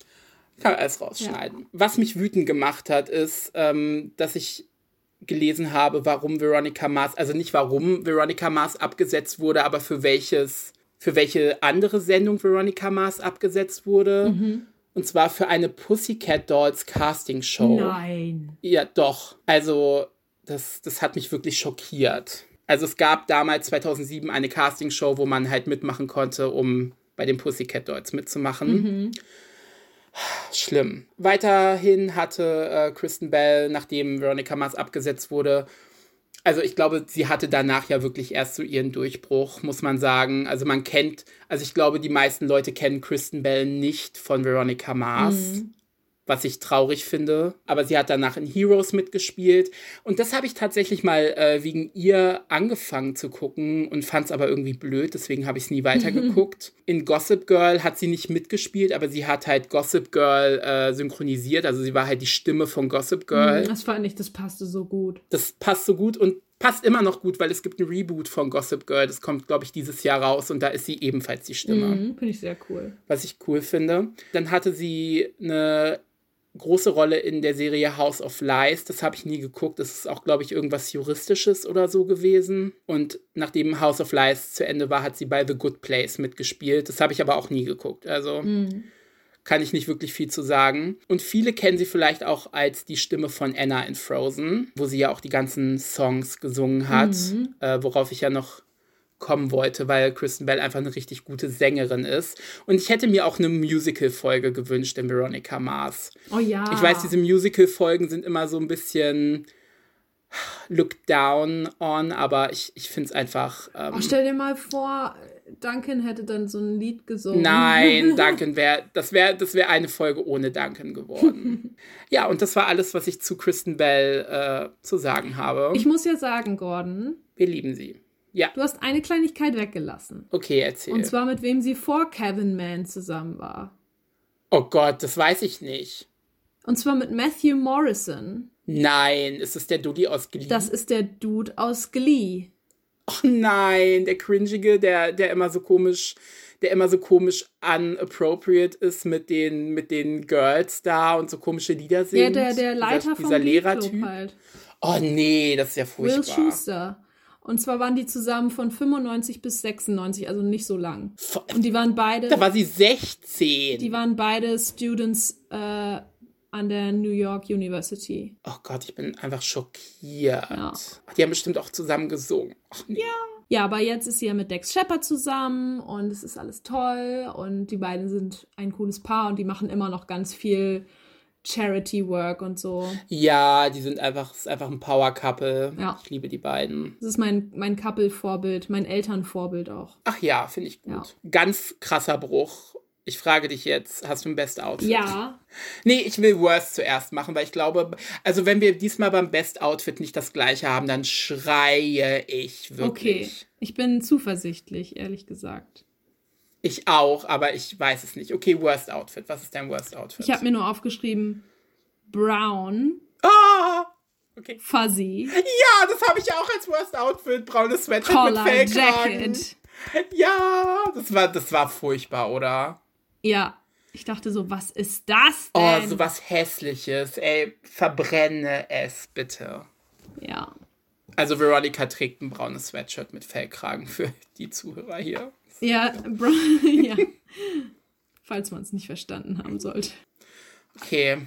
Speaker 2: Kann man alles rausschneiden. Ja. Was mich wütend gemacht hat, ist, ähm, dass ich gelesen habe, warum Veronica Mars, also nicht warum Veronica Mars abgesetzt wurde, aber für welches, für welche andere Sendung Veronica Mars abgesetzt wurde.
Speaker 1: Mhm.
Speaker 2: Und zwar für eine Pussycat Dolls Casting Show.
Speaker 1: Nein.
Speaker 2: Ja, doch. Also, das, das hat mich wirklich schockiert. Also es gab damals 2007 eine Castingshow, wo man halt mitmachen konnte, um bei den Pussycat Dolls mitzumachen.
Speaker 1: Mhm.
Speaker 2: Schlimm. Weiterhin hatte äh, Kristen Bell, nachdem Veronica Mars abgesetzt wurde, also ich glaube, sie hatte danach ja wirklich erst so ihren Durchbruch, muss man sagen. Also man kennt, also ich glaube, die meisten Leute kennen Kristen Bell nicht von Veronica Mars.
Speaker 1: Mhm
Speaker 2: was ich traurig finde. Aber sie hat danach in Heroes mitgespielt. Und das habe ich tatsächlich mal äh, wegen ihr angefangen zu gucken und fand es aber irgendwie blöd, deswegen habe ich es nie weitergeguckt. in Gossip Girl hat sie nicht mitgespielt, aber sie hat halt Gossip Girl äh, synchronisiert. Also sie war halt die Stimme von Gossip Girl.
Speaker 1: Das fand ich, das passte so gut.
Speaker 2: Das passt so gut und passt immer noch gut, weil es gibt ein Reboot von Gossip Girl. Das kommt, glaube ich, dieses Jahr raus und da ist sie ebenfalls die Stimme.
Speaker 1: Mhm, Finde ich sehr cool.
Speaker 2: Was ich cool finde. Dann hatte sie eine große Rolle in der Serie House of Lies. Das habe ich nie geguckt. Das ist auch, glaube ich, irgendwas Juristisches oder so gewesen. Und nachdem House of Lies zu Ende war, hat sie bei The Good Place mitgespielt. Das habe ich aber auch nie geguckt. Also
Speaker 1: Mhm.
Speaker 2: kann ich nicht wirklich viel zu sagen. Und viele kennen sie vielleicht auch als die Stimme von Anna in Frozen, wo sie ja auch die ganzen Songs gesungen hat,
Speaker 1: Mhm.
Speaker 2: äh, worauf ich ja noch kommen wollte, weil Kristen Bell einfach eine richtig gute Sängerin ist. Und ich hätte mir auch eine Musical-Folge gewünscht in Veronica Mars.
Speaker 1: Oh ja.
Speaker 2: Ich weiß, diese Musical-Folgen sind immer so ein bisschen look down on, aber ich, ich finde es einfach. Ähm,
Speaker 1: Oh, stell dir mal vor, Duncan hätte dann so ein Lied gesungen.
Speaker 2: Nein, Duncan wäre, das wäre das wär eine Folge ohne Duncan geworden. ja, und das war alles, was ich zu Kristen Bell äh, zu sagen habe.
Speaker 1: Ich muss ja sagen, Gordon,
Speaker 2: Wir lieben sie. Ja,
Speaker 1: du hast eine Kleinigkeit weggelassen.
Speaker 2: okay, erzähl.
Speaker 1: Und zwar mit wem sie vor Kevin Mann zusammen war.
Speaker 2: oh Gott, das weiß ich nicht.
Speaker 1: Und zwar mit Matthew Morrison.
Speaker 2: Nein, ist es der Dudi aus Glee?
Speaker 1: Das ist der Dude aus Glee.
Speaker 2: oh nein, der cringige, der, der immer so komisch, der immer so komisch unappropriate ist mit den, mit den Girls da und so komische Lieder singt.
Speaker 1: Ja, der, der Leiter
Speaker 2: dieser,
Speaker 1: vom
Speaker 2: dieser
Speaker 1: Club
Speaker 2: Lehrertyp.
Speaker 1: halt.
Speaker 2: Oh nee, das ist ja
Speaker 1: Will
Speaker 2: furchtbar.
Speaker 1: Schuster. Und zwar waren die zusammen von 95 bis 96, also nicht so lang. Und die waren beide,
Speaker 2: Da war sie 16.
Speaker 1: die waren beide Students äh, an der New York University.
Speaker 2: Oh Gott, ich bin einfach schockiert.
Speaker 1: Ja.
Speaker 2: Die haben bestimmt auch zusammen gesungen. Ach, nee.
Speaker 1: Ja, aber jetzt ist sie ja mit Dex Shepard zusammen und es ist alles toll und die beiden sind ein cooles Paar und die machen immer noch ganz viel Charity Work und so.
Speaker 2: Ja, die sind einfach, ist einfach ein Power-Couple.
Speaker 1: Ja.
Speaker 2: Ich liebe die beiden.
Speaker 1: Das ist mein, mein Couple-Vorbild, mein Elternvorbild auch.
Speaker 2: Ach ja, finde ich gut.
Speaker 1: Ja.
Speaker 2: Ganz krasser Bruch. Ich frage dich jetzt, hast du ein Best Outfit?
Speaker 1: Ja,
Speaker 2: Nee, ich will Worst zuerst machen, weil ich glaube, also wenn wir diesmal beim Best Outfit nicht das gleiche haben, dann schreie ich
Speaker 1: okay.
Speaker 2: wirklich.
Speaker 1: Ich bin zuversichtlich, ehrlich gesagt.
Speaker 2: Ich auch, aber ich weiß es nicht. Okay, Worst Outfit. Was ist dein Worst Outfit?
Speaker 1: Ich habe mir nur aufgeschrieben, brown,
Speaker 2: Ah! Okay.
Speaker 1: fuzzy,
Speaker 2: Ja, das habe ich auch als Worst Outfit. Braunes Sweatshirt
Speaker 1: collar,
Speaker 2: mit Fellkragen.
Speaker 1: jacket.
Speaker 2: Ja, das war, das war furchtbar, oder?
Speaker 1: Ja, ich dachte so, was ist das
Speaker 2: Oh,
Speaker 1: denn?
Speaker 2: so was Hässliches. Ey, verbrenne es bitte.
Speaker 1: Ja.
Speaker 2: Also Veronica trägt ein braunes Sweatshirt mit Fellkragen für die Zuhörer hier.
Speaker 1: Ja, brown, ja. Falls man es nicht verstanden haben sollte.
Speaker 2: Okay.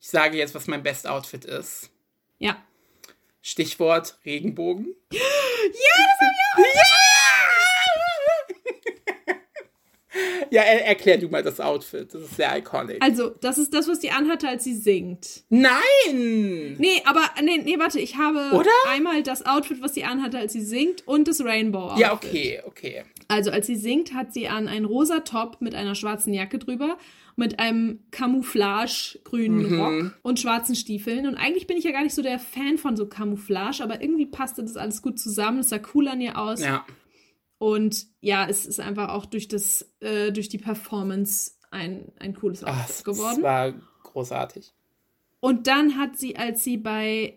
Speaker 2: Ich sage jetzt, was mein Best Outfit ist.
Speaker 1: Ja.
Speaker 2: Stichwort Regenbogen.
Speaker 1: Ja, das hab ich
Speaker 2: Ja, er, erklär du mal das Outfit. Das ist sehr iconic.
Speaker 1: Also, das ist das, was die anhatte, als sie singt.
Speaker 2: Nein!
Speaker 1: Nee, aber, nee, nee, warte, ich habe
Speaker 2: Oder?
Speaker 1: einmal das Outfit, was sie anhatte, als sie singt und das Rainbow-Outfit.
Speaker 2: Ja, okay, okay.
Speaker 1: Also, als sie singt, hat sie an einen rosa Top mit einer schwarzen Jacke drüber, mit einem Camouflage-grünen
Speaker 2: Mhm.
Speaker 1: Rock und schwarzen Stiefeln. Und eigentlich bin ich ja gar nicht so der Fan von so Camouflage, aber irgendwie passte das alles gut zusammen. Es sah cool an ihr aus.
Speaker 2: Ja.
Speaker 1: Und ja, es ist einfach auch durch das, äh, durch die Performance ein, ein cooles
Speaker 2: Ach,
Speaker 1: Outfit
Speaker 2: es
Speaker 1: geworden.
Speaker 2: war großartig.
Speaker 1: Und dann hat sie, als sie bei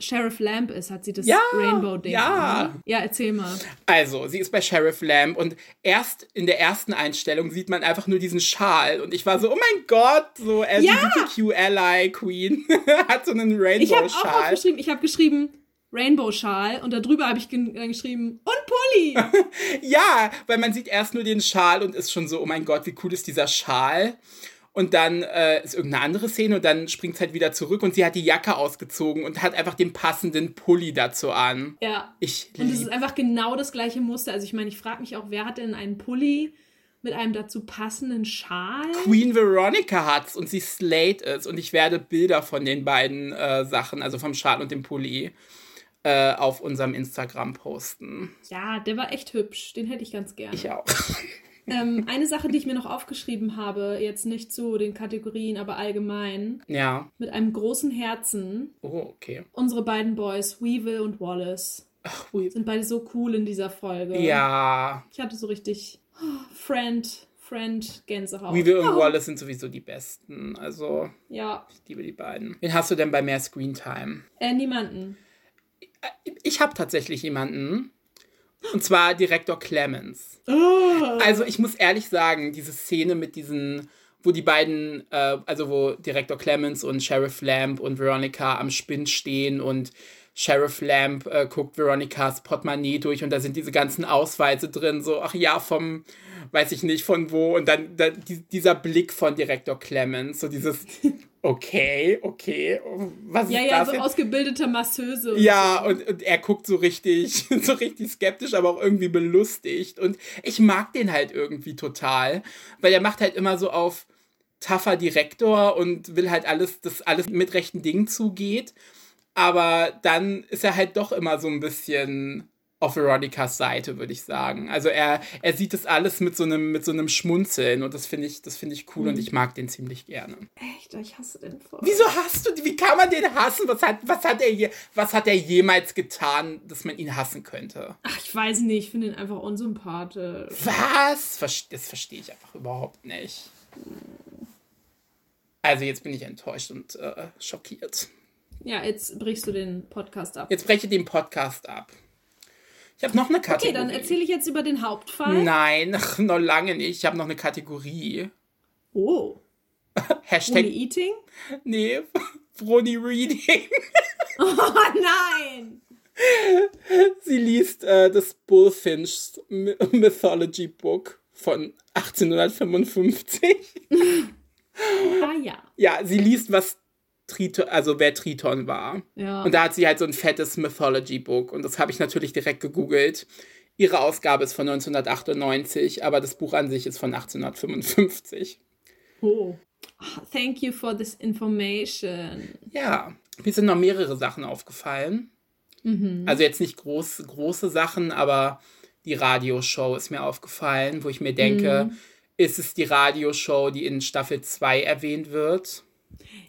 Speaker 1: Sheriff Lamb ist, hat sie das
Speaker 2: Ja,
Speaker 1: Rainbow-Ding.
Speaker 2: ja.
Speaker 1: an? Ja, erzähl mal.
Speaker 2: Also, sie ist bei Sheriff Lamb und erst in der ersten Einstellung sieht man einfach nur diesen Schal und ich war so, oh mein Gott, so LGBTQ Ally Queen hat so einen
Speaker 1: Ich habe auch
Speaker 2: Rainbow-Schal.
Speaker 1: aufgeschrieben, ich habe geschrieben Rainbow-Schal und darüber habe ich äh, geschrieben und Pulli.
Speaker 2: Ja, weil man sieht erst nur den Schal und ist schon so, oh mein Gott, wie cool ist dieser Schal. Und dann äh, ist irgendeine andere Szene und dann springt es halt wieder zurück und sie hat die Jacke ausgezogen und hat einfach den passenden Pulli dazu an.
Speaker 1: Ja.
Speaker 2: Ich
Speaker 1: Und es ist einfach genau das gleiche Muster. Also ich meine, ich frage mich auch, wer hat denn einen Pulli mit einem dazu passenden Schal?
Speaker 2: Queen Veronica hat's und sie Slate ist und ich werde Bilder von den beiden äh, Sachen, also vom Schal und dem Pulli, äh, auf unserem Instagram posten.
Speaker 1: Ja, der war echt hübsch. Den hätte ich ganz gerne.
Speaker 2: Ich auch.
Speaker 1: Ähm, eine Sache, die ich mir noch aufgeschrieben habe, jetzt nicht zu den Kategorien, aber allgemein,
Speaker 2: Ja.
Speaker 1: mit einem großen Herzen.
Speaker 2: Oh, okay.
Speaker 1: Unsere beiden Boys, Weevil und Wallace,
Speaker 2: Ach, ui.
Speaker 1: sind beide so cool in dieser Folge.
Speaker 2: Ja.
Speaker 1: Ich hatte so richtig oh, Friend, Friend, Gänsehaut.
Speaker 2: Weevil und
Speaker 1: Oh.
Speaker 2: Wallace sind sowieso die besten. Also,
Speaker 1: Ja,
Speaker 2: ich liebe die beiden. Wen hast du denn bei mehr Screentime?
Speaker 1: äh, niemanden.
Speaker 2: Ich habe tatsächlich jemanden. Und zwar Direktor Clemens.
Speaker 1: Oh.
Speaker 2: Also ich muss ehrlich sagen, diese Szene mit diesen, wo die beiden, äh, also wo Direktor Clemens und Sheriff Lamb und Veronica am Spind stehen und Sheriff Lamb äh, guckt Veronicas Portemonnaie durch und da sind diese ganzen Ausweise drin, so, ach ja, vom, weiß ich nicht von wo, und dann, dann die, dieser Blick von Direktor Clemens, so dieses, okay, okay, was
Speaker 1: Ja,
Speaker 2: ist
Speaker 1: ja,
Speaker 2: das
Speaker 1: so
Speaker 2: jetzt?
Speaker 1: ausgebildete Masseuse.
Speaker 2: Ja, und, und er guckt so richtig, so richtig skeptisch, aber auch irgendwie belustigt. Und ich mag den halt irgendwie total, weil er macht halt immer so auf tougher Direktor und will halt alles, dass alles mit rechten Dingen zugeht. Aber dann ist er halt doch immer so ein bisschen auf Veronicas Seite, würde ich sagen. Also er, er sieht das alles mit so einem, mit so einem Schmunzeln und das finde ich, das finde ich cool und ich mag den ziemlich gerne.
Speaker 1: Echt, ich hasse den voll.
Speaker 2: Wieso hast du, wie kann man den hassen? Was hat, was hat er je, was hat er jemals getan, dass man ihn hassen könnte?
Speaker 1: Ach, ich weiß nicht, ich finde ihn einfach unsympathisch.
Speaker 2: Was? Das verstehe ich einfach überhaupt nicht. Also jetzt bin ich enttäuscht und äh, schockiert.
Speaker 1: Ja, jetzt brichst du den Podcast ab.
Speaker 2: Jetzt breche den Podcast ab. Ich habe noch eine Kategorie.
Speaker 1: Okay, dann erzähle ich jetzt über den Hauptfall.
Speaker 2: Nein, noch lange nicht. Ich habe noch eine Kategorie.
Speaker 1: Oh,
Speaker 2: Hashtag,
Speaker 1: Only Eating?
Speaker 2: nee, Froni Reading.
Speaker 1: Oh nein!
Speaker 2: Sie liest äh, das Bullfinch My- Mythology Book von 1855.
Speaker 1: Ah ja.
Speaker 2: Ja, sie liest, was Triton, also wer Triton war.
Speaker 1: Ja.
Speaker 2: Und da hat sie halt so ein fettes Mythology Book und das habe ich natürlich direkt gegoogelt. Ihre Ausgabe ist von 1998, aber das Buch an sich ist von 1855.
Speaker 1: oh. Ah, Thank you for this information.
Speaker 2: Ja, mir sind noch mehrere Sachen aufgefallen. Also jetzt nicht groß, große Sachen, aber die Radioshow ist mir aufgefallen, wo ich mir denke, ist es die Radioshow, die in Staffel 2 erwähnt wird?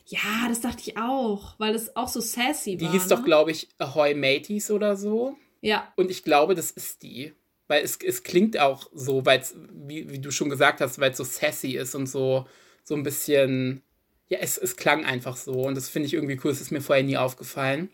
Speaker 1: Ja, das dachte ich auch, weil es auch so sassy
Speaker 2: Die
Speaker 1: war.
Speaker 2: hieß
Speaker 1: ne?
Speaker 2: doch, glaube ich, Ahoy Mateys oder so.
Speaker 1: Ja,
Speaker 2: Und ich glaube, das ist die. Weil es, es klingt auch so, weil es, wie, wie du schon gesagt hast, weil es so sassy ist und so, so ein bisschen. Ja, es, es klang einfach so. Und das finde ich irgendwie cool. Das ist mir vorher nie aufgefallen.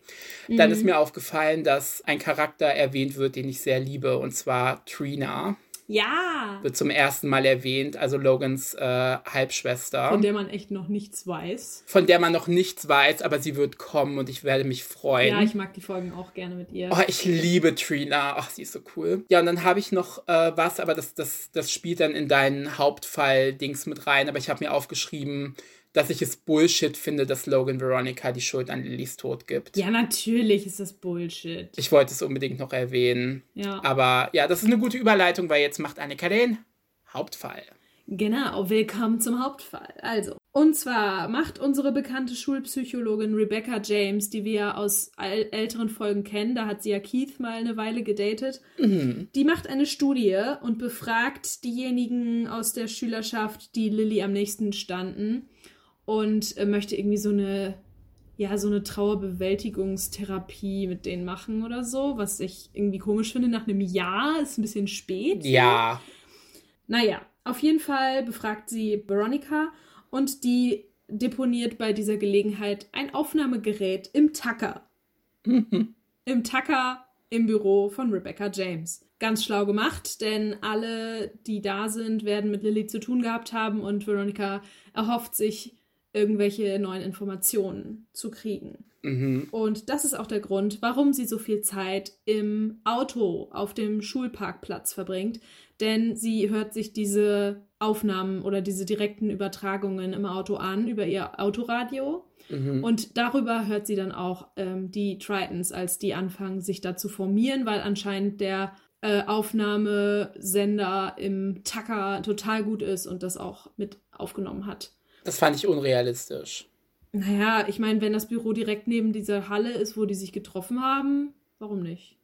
Speaker 2: Dann ist mir aufgefallen, dass ein Charakter erwähnt wird, den ich sehr liebe. Und zwar Trina.
Speaker 1: Ja.
Speaker 2: Wird zum ersten Mal erwähnt. Also Logans äh, Halbschwester.
Speaker 1: Von der man echt noch nichts weiß.
Speaker 2: von der man noch nichts weiß, aber sie wird kommen und ich werde mich freuen.
Speaker 1: Ja, ich mag die Folgen auch gerne mit ihr.
Speaker 2: Oh, ich liebe Trina. Ach, sie ist so cool. Ja, und dann habe ich noch äh, was, aber das, das, das spielt dann in deinen Hauptfall-Dings mit rein. Aber ich habe mir aufgeschrieben, dass ich es Bullshit finde, dass Logan Veronica die Schuld an Lillys Tod gibt.
Speaker 1: Ja, natürlich ist das Bullshit.
Speaker 2: Ich wollte es unbedingt noch erwähnen.
Speaker 1: Ja.
Speaker 2: Aber ja, das ist eine gute Überleitung, weil jetzt macht Annika den Hauptfall.
Speaker 1: Genau, willkommen zum Hauptfall. Also, und zwar macht unsere bekannte Schulpsychologin Rebecca James, die wir aus äl älteren Folgen kennen, da hat sie ja Keith mal eine Weile gedatet, die macht eine Studie und befragt diejenigen aus der Schülerschaft, die Lilly am nächsten standen und äh, möchte irgendwie so eine ja, so eine Trauerbewältigungstherapie mit denen machen oder so, was ich irgendwie komisch finde nach einem Jahr, ist ein bisschen spät.
Speaker 2: Ja.
Speaker 1: Naja, auf jeden Fall befragt sie Veronica und die deponiert bei dieser Gelegenheit ein Aufnahmegerät im Tacker. Im Tacker im Büro von Rebecca James. Ganz schlau gemacht, denn alle, die da sind, werden mit Lilly zu tun gehabt haben und Veronica erhofft sich irgendwelche neuen Informationen zu kriegen.
Speaker 2: Mhm.
Speaker 1: Und das ist auch der Grund, warum sie so viel Zeit im Auto auf dem Schulparkplatz verbringt. Denn sie hört sich diese Aufnahmen oder diese direkten Übertragungen im Auto an über ihr Autoradio.
Speaker 2: Mhm.
Speaker 1: Und darüber hört sie dann auch ähm, die Tritons, als die anfangen, sich da zu formieren, weil anscheinend der äh, Aufnahmesender im Tucker total gut ist und das auch mit aufgenommen hat.
Speaker 2: Das fand ich unrealistisch.
Speaker 1: Naja, ich meine, wenn das Büro direkt neben dieser Halle ist, wo die sich getroffen haben, warum nicht?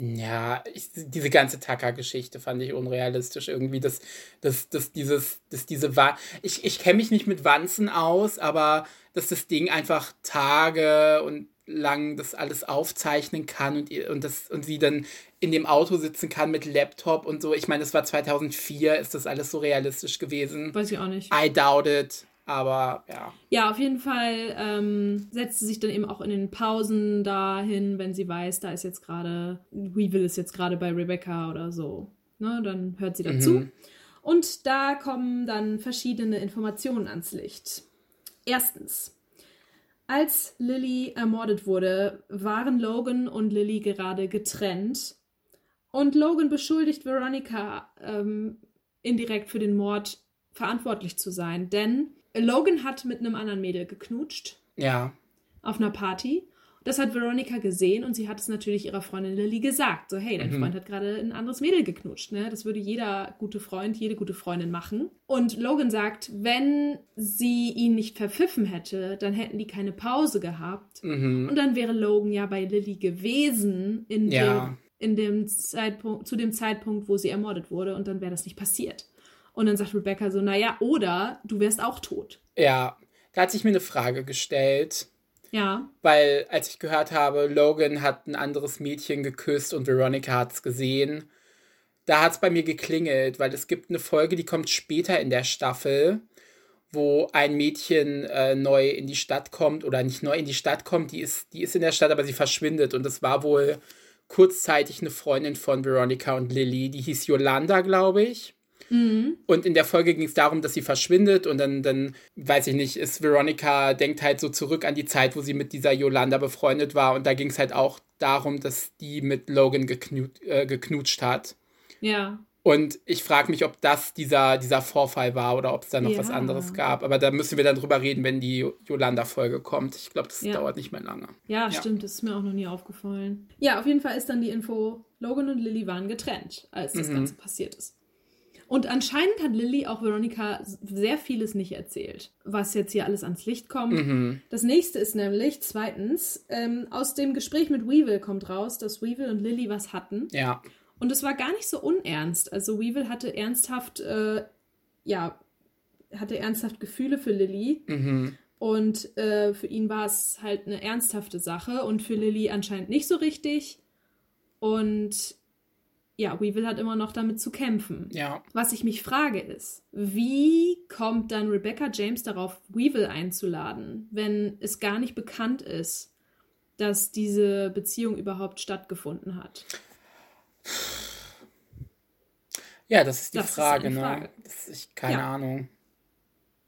Speaker 2: Ja, ich, diese ganze Tucker-Geschichte fand ich unrealistisch irgendwie. dass das, das, dieses, das, diese Wa ich, ich kenne mich nicht mit Wanzen aus, aber dass das Ding einfach Tage und lang das alles aufzeichnen kann und, und, das, und sie dann in dem Auto sitzen kann mit Laptop und so. Ich meine, das war 2004, ist das alles so realistisch gewesen?
Speaker 1: Weiß ich auch nicht.
Speaker 2: I doubt it. Aber ja.
Speaker 1: Ja, auf jeden Fall ähm, setzt sie sich dann eben auch in den Pausen dahin, wenn sie weiß, da ist jetzt gerade, Weevil ist jetzt gerade bei Rebecca oder so. Ne, dann hört sie dazu.
Speaker 2: Mhm.
Speaker 1: Und da kommen dann verschiedene Informationen ans Licht. Erstens, als Lily ermordet wurde, waren Logan und Lily gerade getrennt. Und Logan beschuldigt Veronica ähm, indirekt für den Mord verantwortlich zu sein. Denn Logan hat mit einem anderen Mädel geknutscht
Speaker 2: Ja.
Speaker 1: auf einer Party. Das hat Veronica gesehen und sie hat es natürlich ihrer Freundin Lily gesagt. So, hey, dein
Speaker 2: Mhm.
Speaker 1: Freund hat gerade ein anderes Mädel geknutscht. Ne? Das würde jeder gute Freund, jede gute Freundin machen. Und Logan sagt, wenn sie ihn nicht verpfiffen hätte, dann hätten die keine Pause gehabt.
Speaker 2: Mhm.
Speaker 1: Und dann wäre Logan ja bei Lily gewesen in
Speaker 2: Ja.
Speaker 1: dem, in dem Zeitpunkt, zu dem Zeitpunkt, wo sie ermordet wurde. Und dann wäre das nicht passiert. Und dann sagt Rebecca so, naja, oder du wärst auch tot.
Speaker 2: Ja. Da hat sich mir eine Frage gestellt.
Speaker 1: Ja.
Speaker 2: Weil, als ich gehört habe, Logan hat ein anderes Mädchen geküsst und Veronica hat es gesehen, da hat es bei mir geklingelt, weil es gibt eine Folge, die kommt später in der Staffel, wo ein Mädchen äh, neu in die Stadt kommt oder nicht neu in die Stadt kommt, die ist, die ist in der Stadt, aber sie verschwindet und das war wohl kurzzeitig eine Freundin von Veronica und Lily, die hieß Yolanda, glaube ich.
Speaker 1: Mhm.
Speaker 2: Und in der Folge ging es darum, dass sie verschwindet und dann, dann, weiß ich nicht, ist Veronica, denkt halt so zurück an die Zeit, wo sie mit dieser Yolanda befreundet war und da ging es halt auch darum, dass die mit Logan geknut, äh, geknutscht hat.
Speaker 1: Ja.
Speaker 2: Und ich frage mich, ob das dieser, dieser Vorfall war oder ob es da noch was
Speaker 1: Ja.
Speaker 2: anderes gab. Aber da müssen wir dann drüber reden, wenn die Yolanda-Folge kommt. Ich glaube, das
Speaker 1: Ja.
Speaker 2: dauert nicht mehr lange.
Speaker 1: Ja,
Speaker 2: Ja.
Speaker 1: stimmt, das ist mir auch noch nie aufgefallen. Ja, auf jeden Fall ist dann die Info, Logan und Lily waren getrennt, als das
Speaker 2: Mhm.
Speaker 1: Ganze passiert ist. Und anscheinend hat Lily auch Veronica sehr vieles nicht erzählt, was jetzt hier alles ans Licht kommt.
Speaker 2: Mhm.
Speaker 1: Das nächste ist nämlich, zweitens, ähm, aus dem Gespräch mit Weevil kommt raus, dass Weevil und Lily was hatten.
Speaker 2: Ja.
Speaker 1: Und es war gar nicht so unernst. Also Weevil hatte ernsthaft, äh, ja, hatte ernsthaft Gefühle für Lily.
Speaker 2: Mhm.
Speaker 1: Und äh, für ihn war es halt eine ernsthafte Sache und für Lily anscheinend nicht so richtig. Und ja, Weevil hat immer noch damit zu kämpfen.
Speaker 2: Ja.
Speaker 1: Was ich mich frage ist, wie kommt dann Rebecca James darauf, Weevil einzuladen, wenn es gar nicht bekannt ist, dass diese Beziehung überhaupt stattgefunden hat?
Speaker 2: Ja, das ist die
Speaker 1: Das ist
Speaker 2: Frage, ne?
Speaker 1: Frage.
Speaker 2: Das, ich, keine
Speaker 1: Ja.
Speaker 2: Ahnung.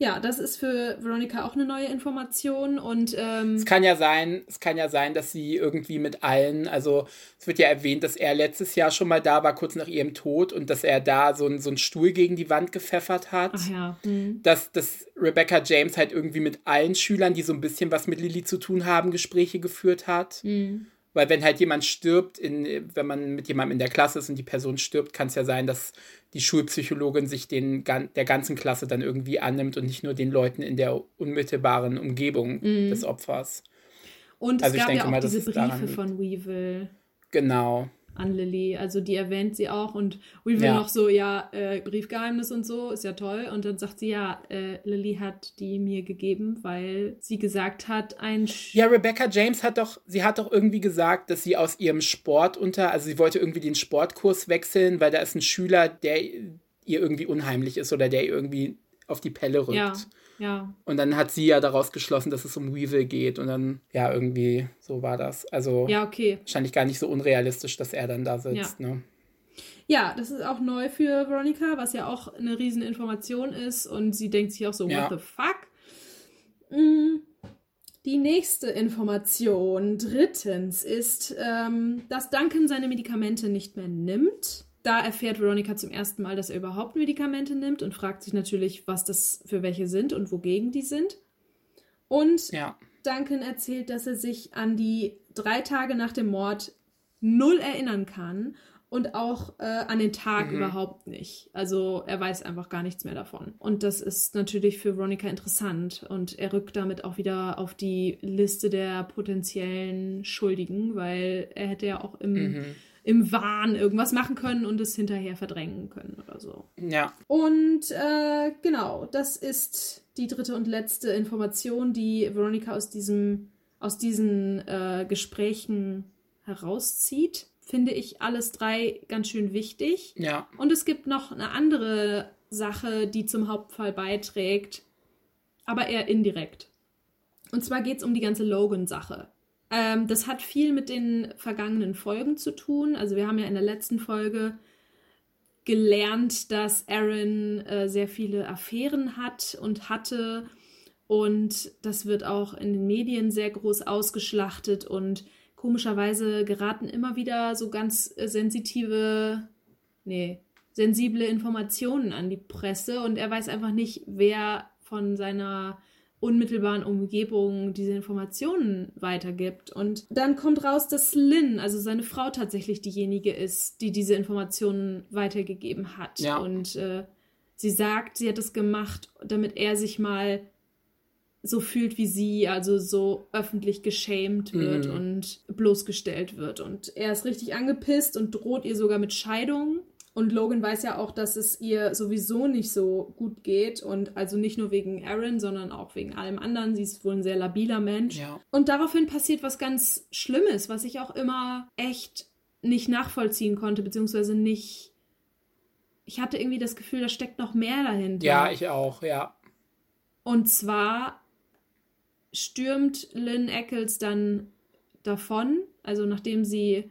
Speaker 1: Ja, das ist für Veronica auch eine neue Information und ähm,
Speaker 2: Es kann ja sein, es kann ja sein, dass sie irgendwie mit allen, also es wird ja erwähnt, dass er letztes Jahr schon mal da war, kurz nach ihrem Tod, und dass er da so, ein, so einen Stuhl gegen die Wand gepfeffert hat.
Speaker 1: ach ja, hm.
Speaker 2: Dass, dass Rebecca James halt irgendwie mit allen Schülern, die so ein bisschen was mit Lilly zu tun haben, Gespräche geführt hat.
Speaker 1: Hm.
Speaker 2: Weil wenn halt jemand stirbt, in, wenn man mit jemandem in der Klasse ist und die Person stirbt, kann es ja sein, dass die Schulpsychologin sich den, gan- der ganzen Klasse dann irgendwie annimmt und nicht nur den Leuten in der unmittelbaren Umgebung
Speaker 1: Mhm.
Speaker 2: des Opfers.
Speaker 1: Und es
Speaker 2: Also ich
Speaker 1: gab ja auch
Speaker 2: mal,
Speaker 1: diese Briefe von Weevil
Speaker 2: Genau.
Speaker 1: An Lily. Also die erwähnt sie auch und Weevil
Speaker 2: Ja.
Speaker 1: noch so, ja, äh, Briefgeheimnis und so, ist ja toll. Und dann sagt sie, ja, äh, Lily hat die mir gegeben, weil sie gesagt hat, ein Sch
Speaker 2: Ja, Rebecca James hat doch, sie hat doch irgendwie gesagt, dass sie aus ihrem Sport unter, also sie wollte irgendwie den Sportkurs wechseln, weil da ist ein Schüler, der ihr irgendwie unheimlich ist oder der ihr irgendwie auf die Pelle rückt.
Speaker 1: ja, ja.
Speaker 2: Und dann hat sie ja daraus geschlossen, dass es um Weevil geht. Und dann, ja, irgendwie so war das. Also
Speaker 1: Ja, okay.
Speaker 2: wahrscheinlich gar nicht so unrealistisch, dass er dann da sitzt. Ne?
Speaker 1: Ja, das ist auch neu für Veronica, was ja auch eine riesen Information ist. Und sie denkt sich auch so,
Speaker 2: Ja.
Speaker 1: what the fuck? Mm, die nächste Information, drittens, ist, ähm, dass Duncan seine Medikamente nicht mehr nimmt. Da erfährt Veronica zum ersten Mal, dass er überhaupt Medikamente nimmt und fragt sich natürlich, was das für welche sind und wogegen die sind. Und
Speaker 2: Ja.
Speaker 1: Duncan erzählt, dass er sich an die drei Tage nach dem Mord null erinnern kann und auch äh, an den Tag
Speaker 2: Mhm.
Speaker 1: überhaupt nicht. Also er weiß einfach gar nichts mehr davon. Und das ist natürlich für Veronica interessant. Und er rückt damit auch wieder auf die Liste der potenziellen Schuldigen, weil er hätte ja auch im,
Speaker 2: Mhm.
Speaker 1: Im Wahn irgendwas machen können und es hinterher verdrängen können oder so.
Speaker 2: Ja.
Speaker 1: Und äh, genau, das ist die dritte und letzte Information, die Veronica aus diesem, aus diesen äh, Gesprächen herauszieht. Finde ich alles drei ganz schön wichtig.
Speaker 2: Ja.
Speaker 1: Und es gibt noch eine andere Sache, die zum Hauptfall beiträgt, aber eher indirekt. Und zwar geht es um die ganze Logan-Sache. Ähm, das hat viel mit den vergangenen Folgen zu tun. Also wir haben ja in der letzten Folge gelernt, dass Aaron äh, sehr viele Affären hat und hatte. Und das wird auch in den Medien sehr groß ausgeschlachtet. Und komischerweise geraten immer wieder so ganz äh, sensitive, nee, sensible Informationen an die Presse. Und er weiß einfach nicht, wer von seiner unmittelbaren Umgebung diese Informationen weitergibt. Und dann kommt raus, dass Lynn, also seine Frau, tatsächlich diejenige ist, die diese Informationen weitergegeben hat.
Speaker 2: Ja.
Speaker 1: Und äh, sie sagt, sie hat es gemacht, damit er sich mal so fühlt wie sie, also so öffentlich geschämt wird
Speaker 2: Mhm.
Speaker 1: und bloßgestellt wird. Und er ist richtig angepisst und droht ihr sogar mit Scheidung. Und Logan weiß ja auch, dass es ihr sowieso nicht so gut geht. Und also nicht nur wegen Aaron, sondern auch wegen allem anderen. Sie ist wohl ein sehr labiler Mensch.
Speaker 2: Ja.
Speaker 1: Und daraufhin passiert was ganz Schlimmes, was ich auch immer echt nicht nachvollziehen konnte, beziehungsweise nicht. Ich hatte irgendwie das Gefühl, da steckt noch mehr dahinter.
Speaker 2: Ja, ich auch, ja.
Speaker 1: Und zwar stürmt Lynn Eccles dann davon, also nachdem sie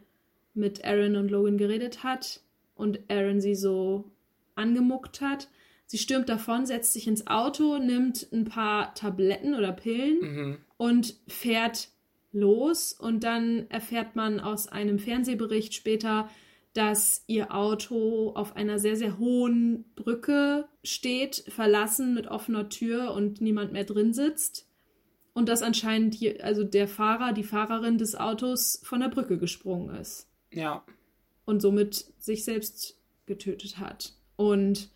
Speaker 1: mit Aaron und Logan geredet hat und Aaron sie so angemuckt hat. Sie stürmt davon, setzt sich ins Auto, nimmt ein paar Tabletten oder Pillen
Speaker 2: Mhm.
Speaker 1: und fährt los. Und dann erfährt man aus einem Fernsehbericht später, dass ihr Auto auf einer sehr, sehr hohen Brücke steht, verlassen mit offener Tür und niemand mehr drin sitzt. Und dass anscheinend hier, also der Fahrer, die Fahrerin des Autos von der Brücke gesprungen ist
Speaker 2: Ja.
Speaker 1: Und somit sich selbst getötet hat. Und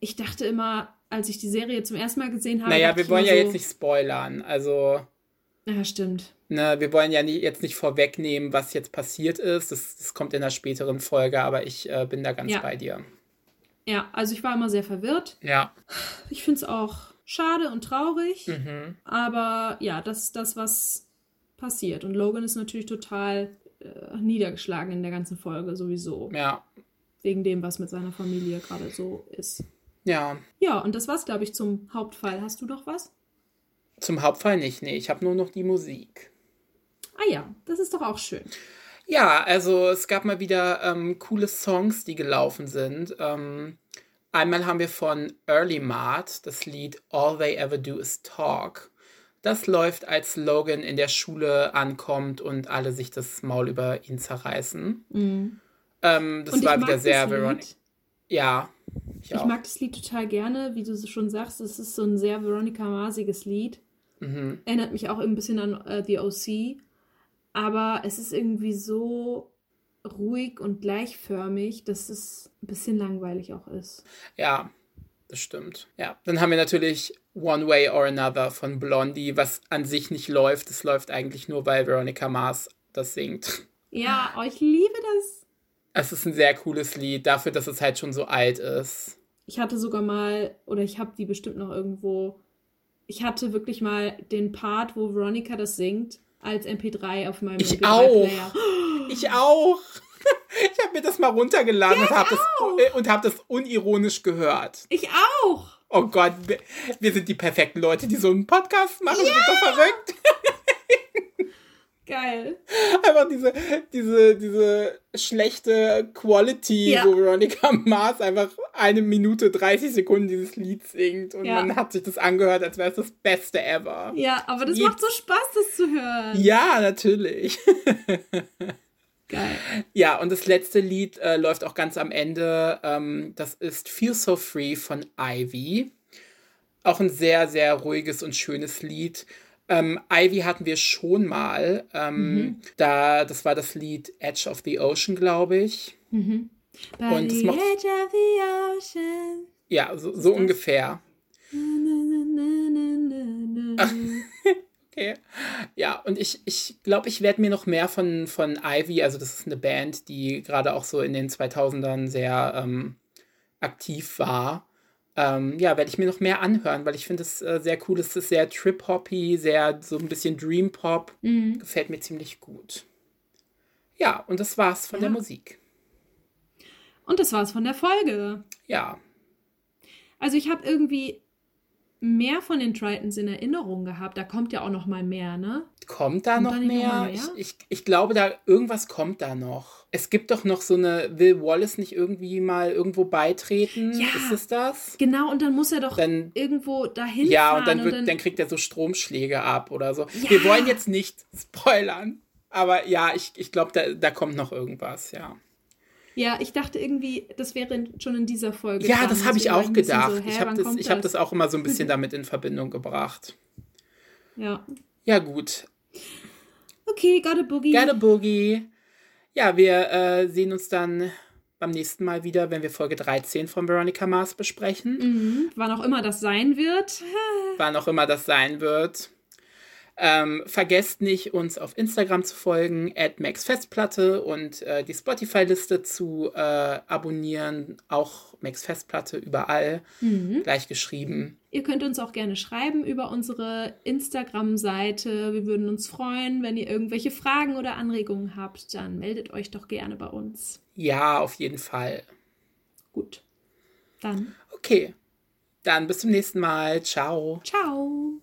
Speaker 1: ich dachte immer, als ich die Serie zum ersten Mal gesehen habe.
Speaker 2: Naja, wir wollen ja
Speaker 1: so,
Speaker 2: jetzt nicht spoilern. Also,
Speaker 1: Ja, stimmt.
Speaker 2: ne, wir wollen ja nie, jetzt nicht vorwegnehmen, was jetzt passiert ist. Das, das kommt in einer späteren Folge, aber ich äh, bin da ganz
Speaker 1: Ja.
Speaker 2: bei dir.
Speaker 1: Ja, also ich war immer sehr verwirrt.
Speaker 2: Ja.
Speaker 1: Ich finde es auch schade und traurig,
Speaker 2: Mhm.
Speaker 1: aber ja, das ist das, was passiert. Und Logan ist natürlich total äh, niedergeschlagen in der ganzen Folge sowieso.
Speaker 2: Ja.
Speaker 1: Wegen dem, was mit seiner Familie gerade so ist.
Speaker 2: Ja.
Speaker 1: Ja, und das war's, glaube ich, zum Hauptfall. Hast du doch was?
Speaker 2: Zum Hauptfall nicht, nee. Ich habe nur noch die Musik.
Speaker 1: Ah ja, das ist doch auch schön.
Speaker 2: Ja, also es gab mal wieder ähm, coole Songs, die gelaufen sind. Ähm, einmal haben wir von Early Mart das Lied All They Ever Do Is Talk. Das läuft, als Logan in der Schule ankommt und alle sich das Maul über ihn zerreißen. Ähm, das
Speaker 1: Mhm. Und ich
Speaker 2: war wieder sehr
Speaker 1: das.
Speaker 2: Veronica. Ja, ich,
Speaker 1: Ich mag das Lied total gerne, wie du schon sagst. Es ist so ein sehr Veronica-masiges Lied.
Speaker 2: Mhm.
Speaker 1: Erinnert mich auch ein bisschen an äh, The OC. Aber es ist irgendwie so ruhig und gleichförmig, dass es ein bisschen langweilig auch ist.
Speaker 2: Ja, das stimmt. Ja, dann haben wir natürlich One Way or Another von Blondie, was an sich nicht läuft. Es läuft eigentlich nur, weil Veronica Mars das singt.
Speaker 1: Ja, oh, ich liebe das.
Speaker 2: Es ist ein sehr cooles Lied, dafür, dass es halt schon so alt ist.
Speaker 1: Ich hatte sogar mal, oder ich habe die bestimmt noch irgendwo. Ich hatte wirklich mal den Part, wo Veronica das singt, als MP3 auf meinem
Speaker 2: Ich
Speaker 1: MP3-Player.
Speaker 2: Ich auch. Ich habe mir das mal runtergeladen und habe das, und hab das unironisch gehört.
Speaker 1: Ich auch!
Speaker 2: Oh Gott, wir, wir sind die perfekten Leute, die so einen Podcast machen. Wir sind doch verrückt.
Speaker 1: Geil.
Speaker 2: Einfach diese, diese, diese schlechte Quality,
Speaker 1: Ja.
Speaker 2: wo Veronica Mars einfach eine Minute 30 Sekunden dieses Lied singt. Und
Speaker 1: Ja.
Speaker 2: man hat sich das angehört, als wäre es das Beste ever.
Speaker 1: Ja, aber das
Speaker 2: Jetzt-
Speaker 1: macht so Spaß, das zu hören.
Speaker 2: Ja, natürlich.
Speaker 1: Geil.
Speaker 2: Ja, und das letzte Lied äh, läuft auch ganz am Ende. Ähm, das ist Feel So Free von Ivy. Auch ein sehr, sehr ruhiges und schönes Lied. Ähm, Ivy hatten wir schon mal. Ähm, da, das war das Lied Edge of the Ocean, glaube ich.
Speaker 1: By
Speaker 2: Und
Speaker 1: the
Speaker 2: macht-
Speaker 1: edge of the ocean.
Speaker 2: Ja, so, so ungefähr.
Speaker 1: Na, na, na.
Speaker 2: Okay. Ja, und ich ich, glaube, ich werde mir noch mehr von, von Ivy, also das ist eine Band, die gerade auch so in den 2000ern sehr ähm, aktiv war. Ähm, ja, werde ich mir noch mehr anhören, weil ich finde es äh, sehr cool. Es ist sehr trip-hoppy, sehr so ein bisschen Dream-Pop.
Speaker 1: Mhm.
Speaker 2: Gefällt mir ziemlich gut. Ja, und das war's von
Speaker 1: Ja.
Speaker 2: der Musik.
Speaker 1: Und das war's von der Folge.
Speaker 2: Ja,
Speaker 1: Also ich habe irgendwie mehr von den Tritons in Erinnerung gehabt. Da kommt ja auch noch mal mehr, ne?
Speaker 2: Kommt da
Speaker 1: Kommt
Speaker 2: noch
Speaker 1: da nicht noch
Speaker 2: mehr?
Speaker 1: mehr?
Speaker 2: Ich, ich, ich glaube, da irgendwas kommt da noch. Es gibt doch noch so eine, will Wallace nicht irgendwie mal irgendwo beitreten?
Speaker 1: Ja.
Speaker 2: Ist es das?
Speaker 1: Genau, und dann muss er doch
Speaker 2: Dann-
Speaker 1: irgendwo dahin
Speaker 2: Ja,
Speaker 1: fahren.
Speaker 2: und dann, wird, dann, kriegt er so Stromschläge ab oder so.
Speaker 1: Ja.
Speaker 2: Wir wollen jetzt nicht spoilern. Aber ja, ich, ich glaube, da, da kommt noch irgendwas, ja.
Speaker 1: Ja, ich dachte irgendwie, das wäre schon in dieser Folge.
Speaker 2: Ja,
Speaker 1: dran.
Speaker 2: das habe ich auch gedacht.
Speaker 1: So,
Speaker 2: ich habe das, ich hab das auch immer so ein bisschen damit in Verbindung gebracht.
Speaker 1: Ja.
Speaker 2: Ja, gut.
Speaker 1: Okay, got a boogie.
Speaker 2: Gerne Boogie. Ja, wir äh, sehen uns dann beim nächsten Mal wieder, wenn wir Folge 13 von Veronica Mars besprechen.
Speaker 1: Mhm. Wann auch immer das sein wird.
Speaker 2: wann auch immer das sein wird. Ähm, vergesst nicht, uns auf Instagram zu folgen, at maxfestplatte und äh, die Spotify-Liste zu äh, abonnieren. Auch Max Festplatte überall,
Speaker 1: Mhm.
Speaker 2: gleich geschrieben.
Speaker 1: Ihr könnt uns auch gerne schreiben über unsere Instagram-Seite. Wir würden uns freuen, wenn ihr irgendwelche Fragen oder Anregungen habt. Dann meldet euch doch gerne bei uns.
Speaker 2: Ja, auf jeden Fall.
Speaker 1: Gut. Dann,
Speaker 2: Okay, dann bis zum nächsten Mal. Ciao.
Speaker 1: ciao.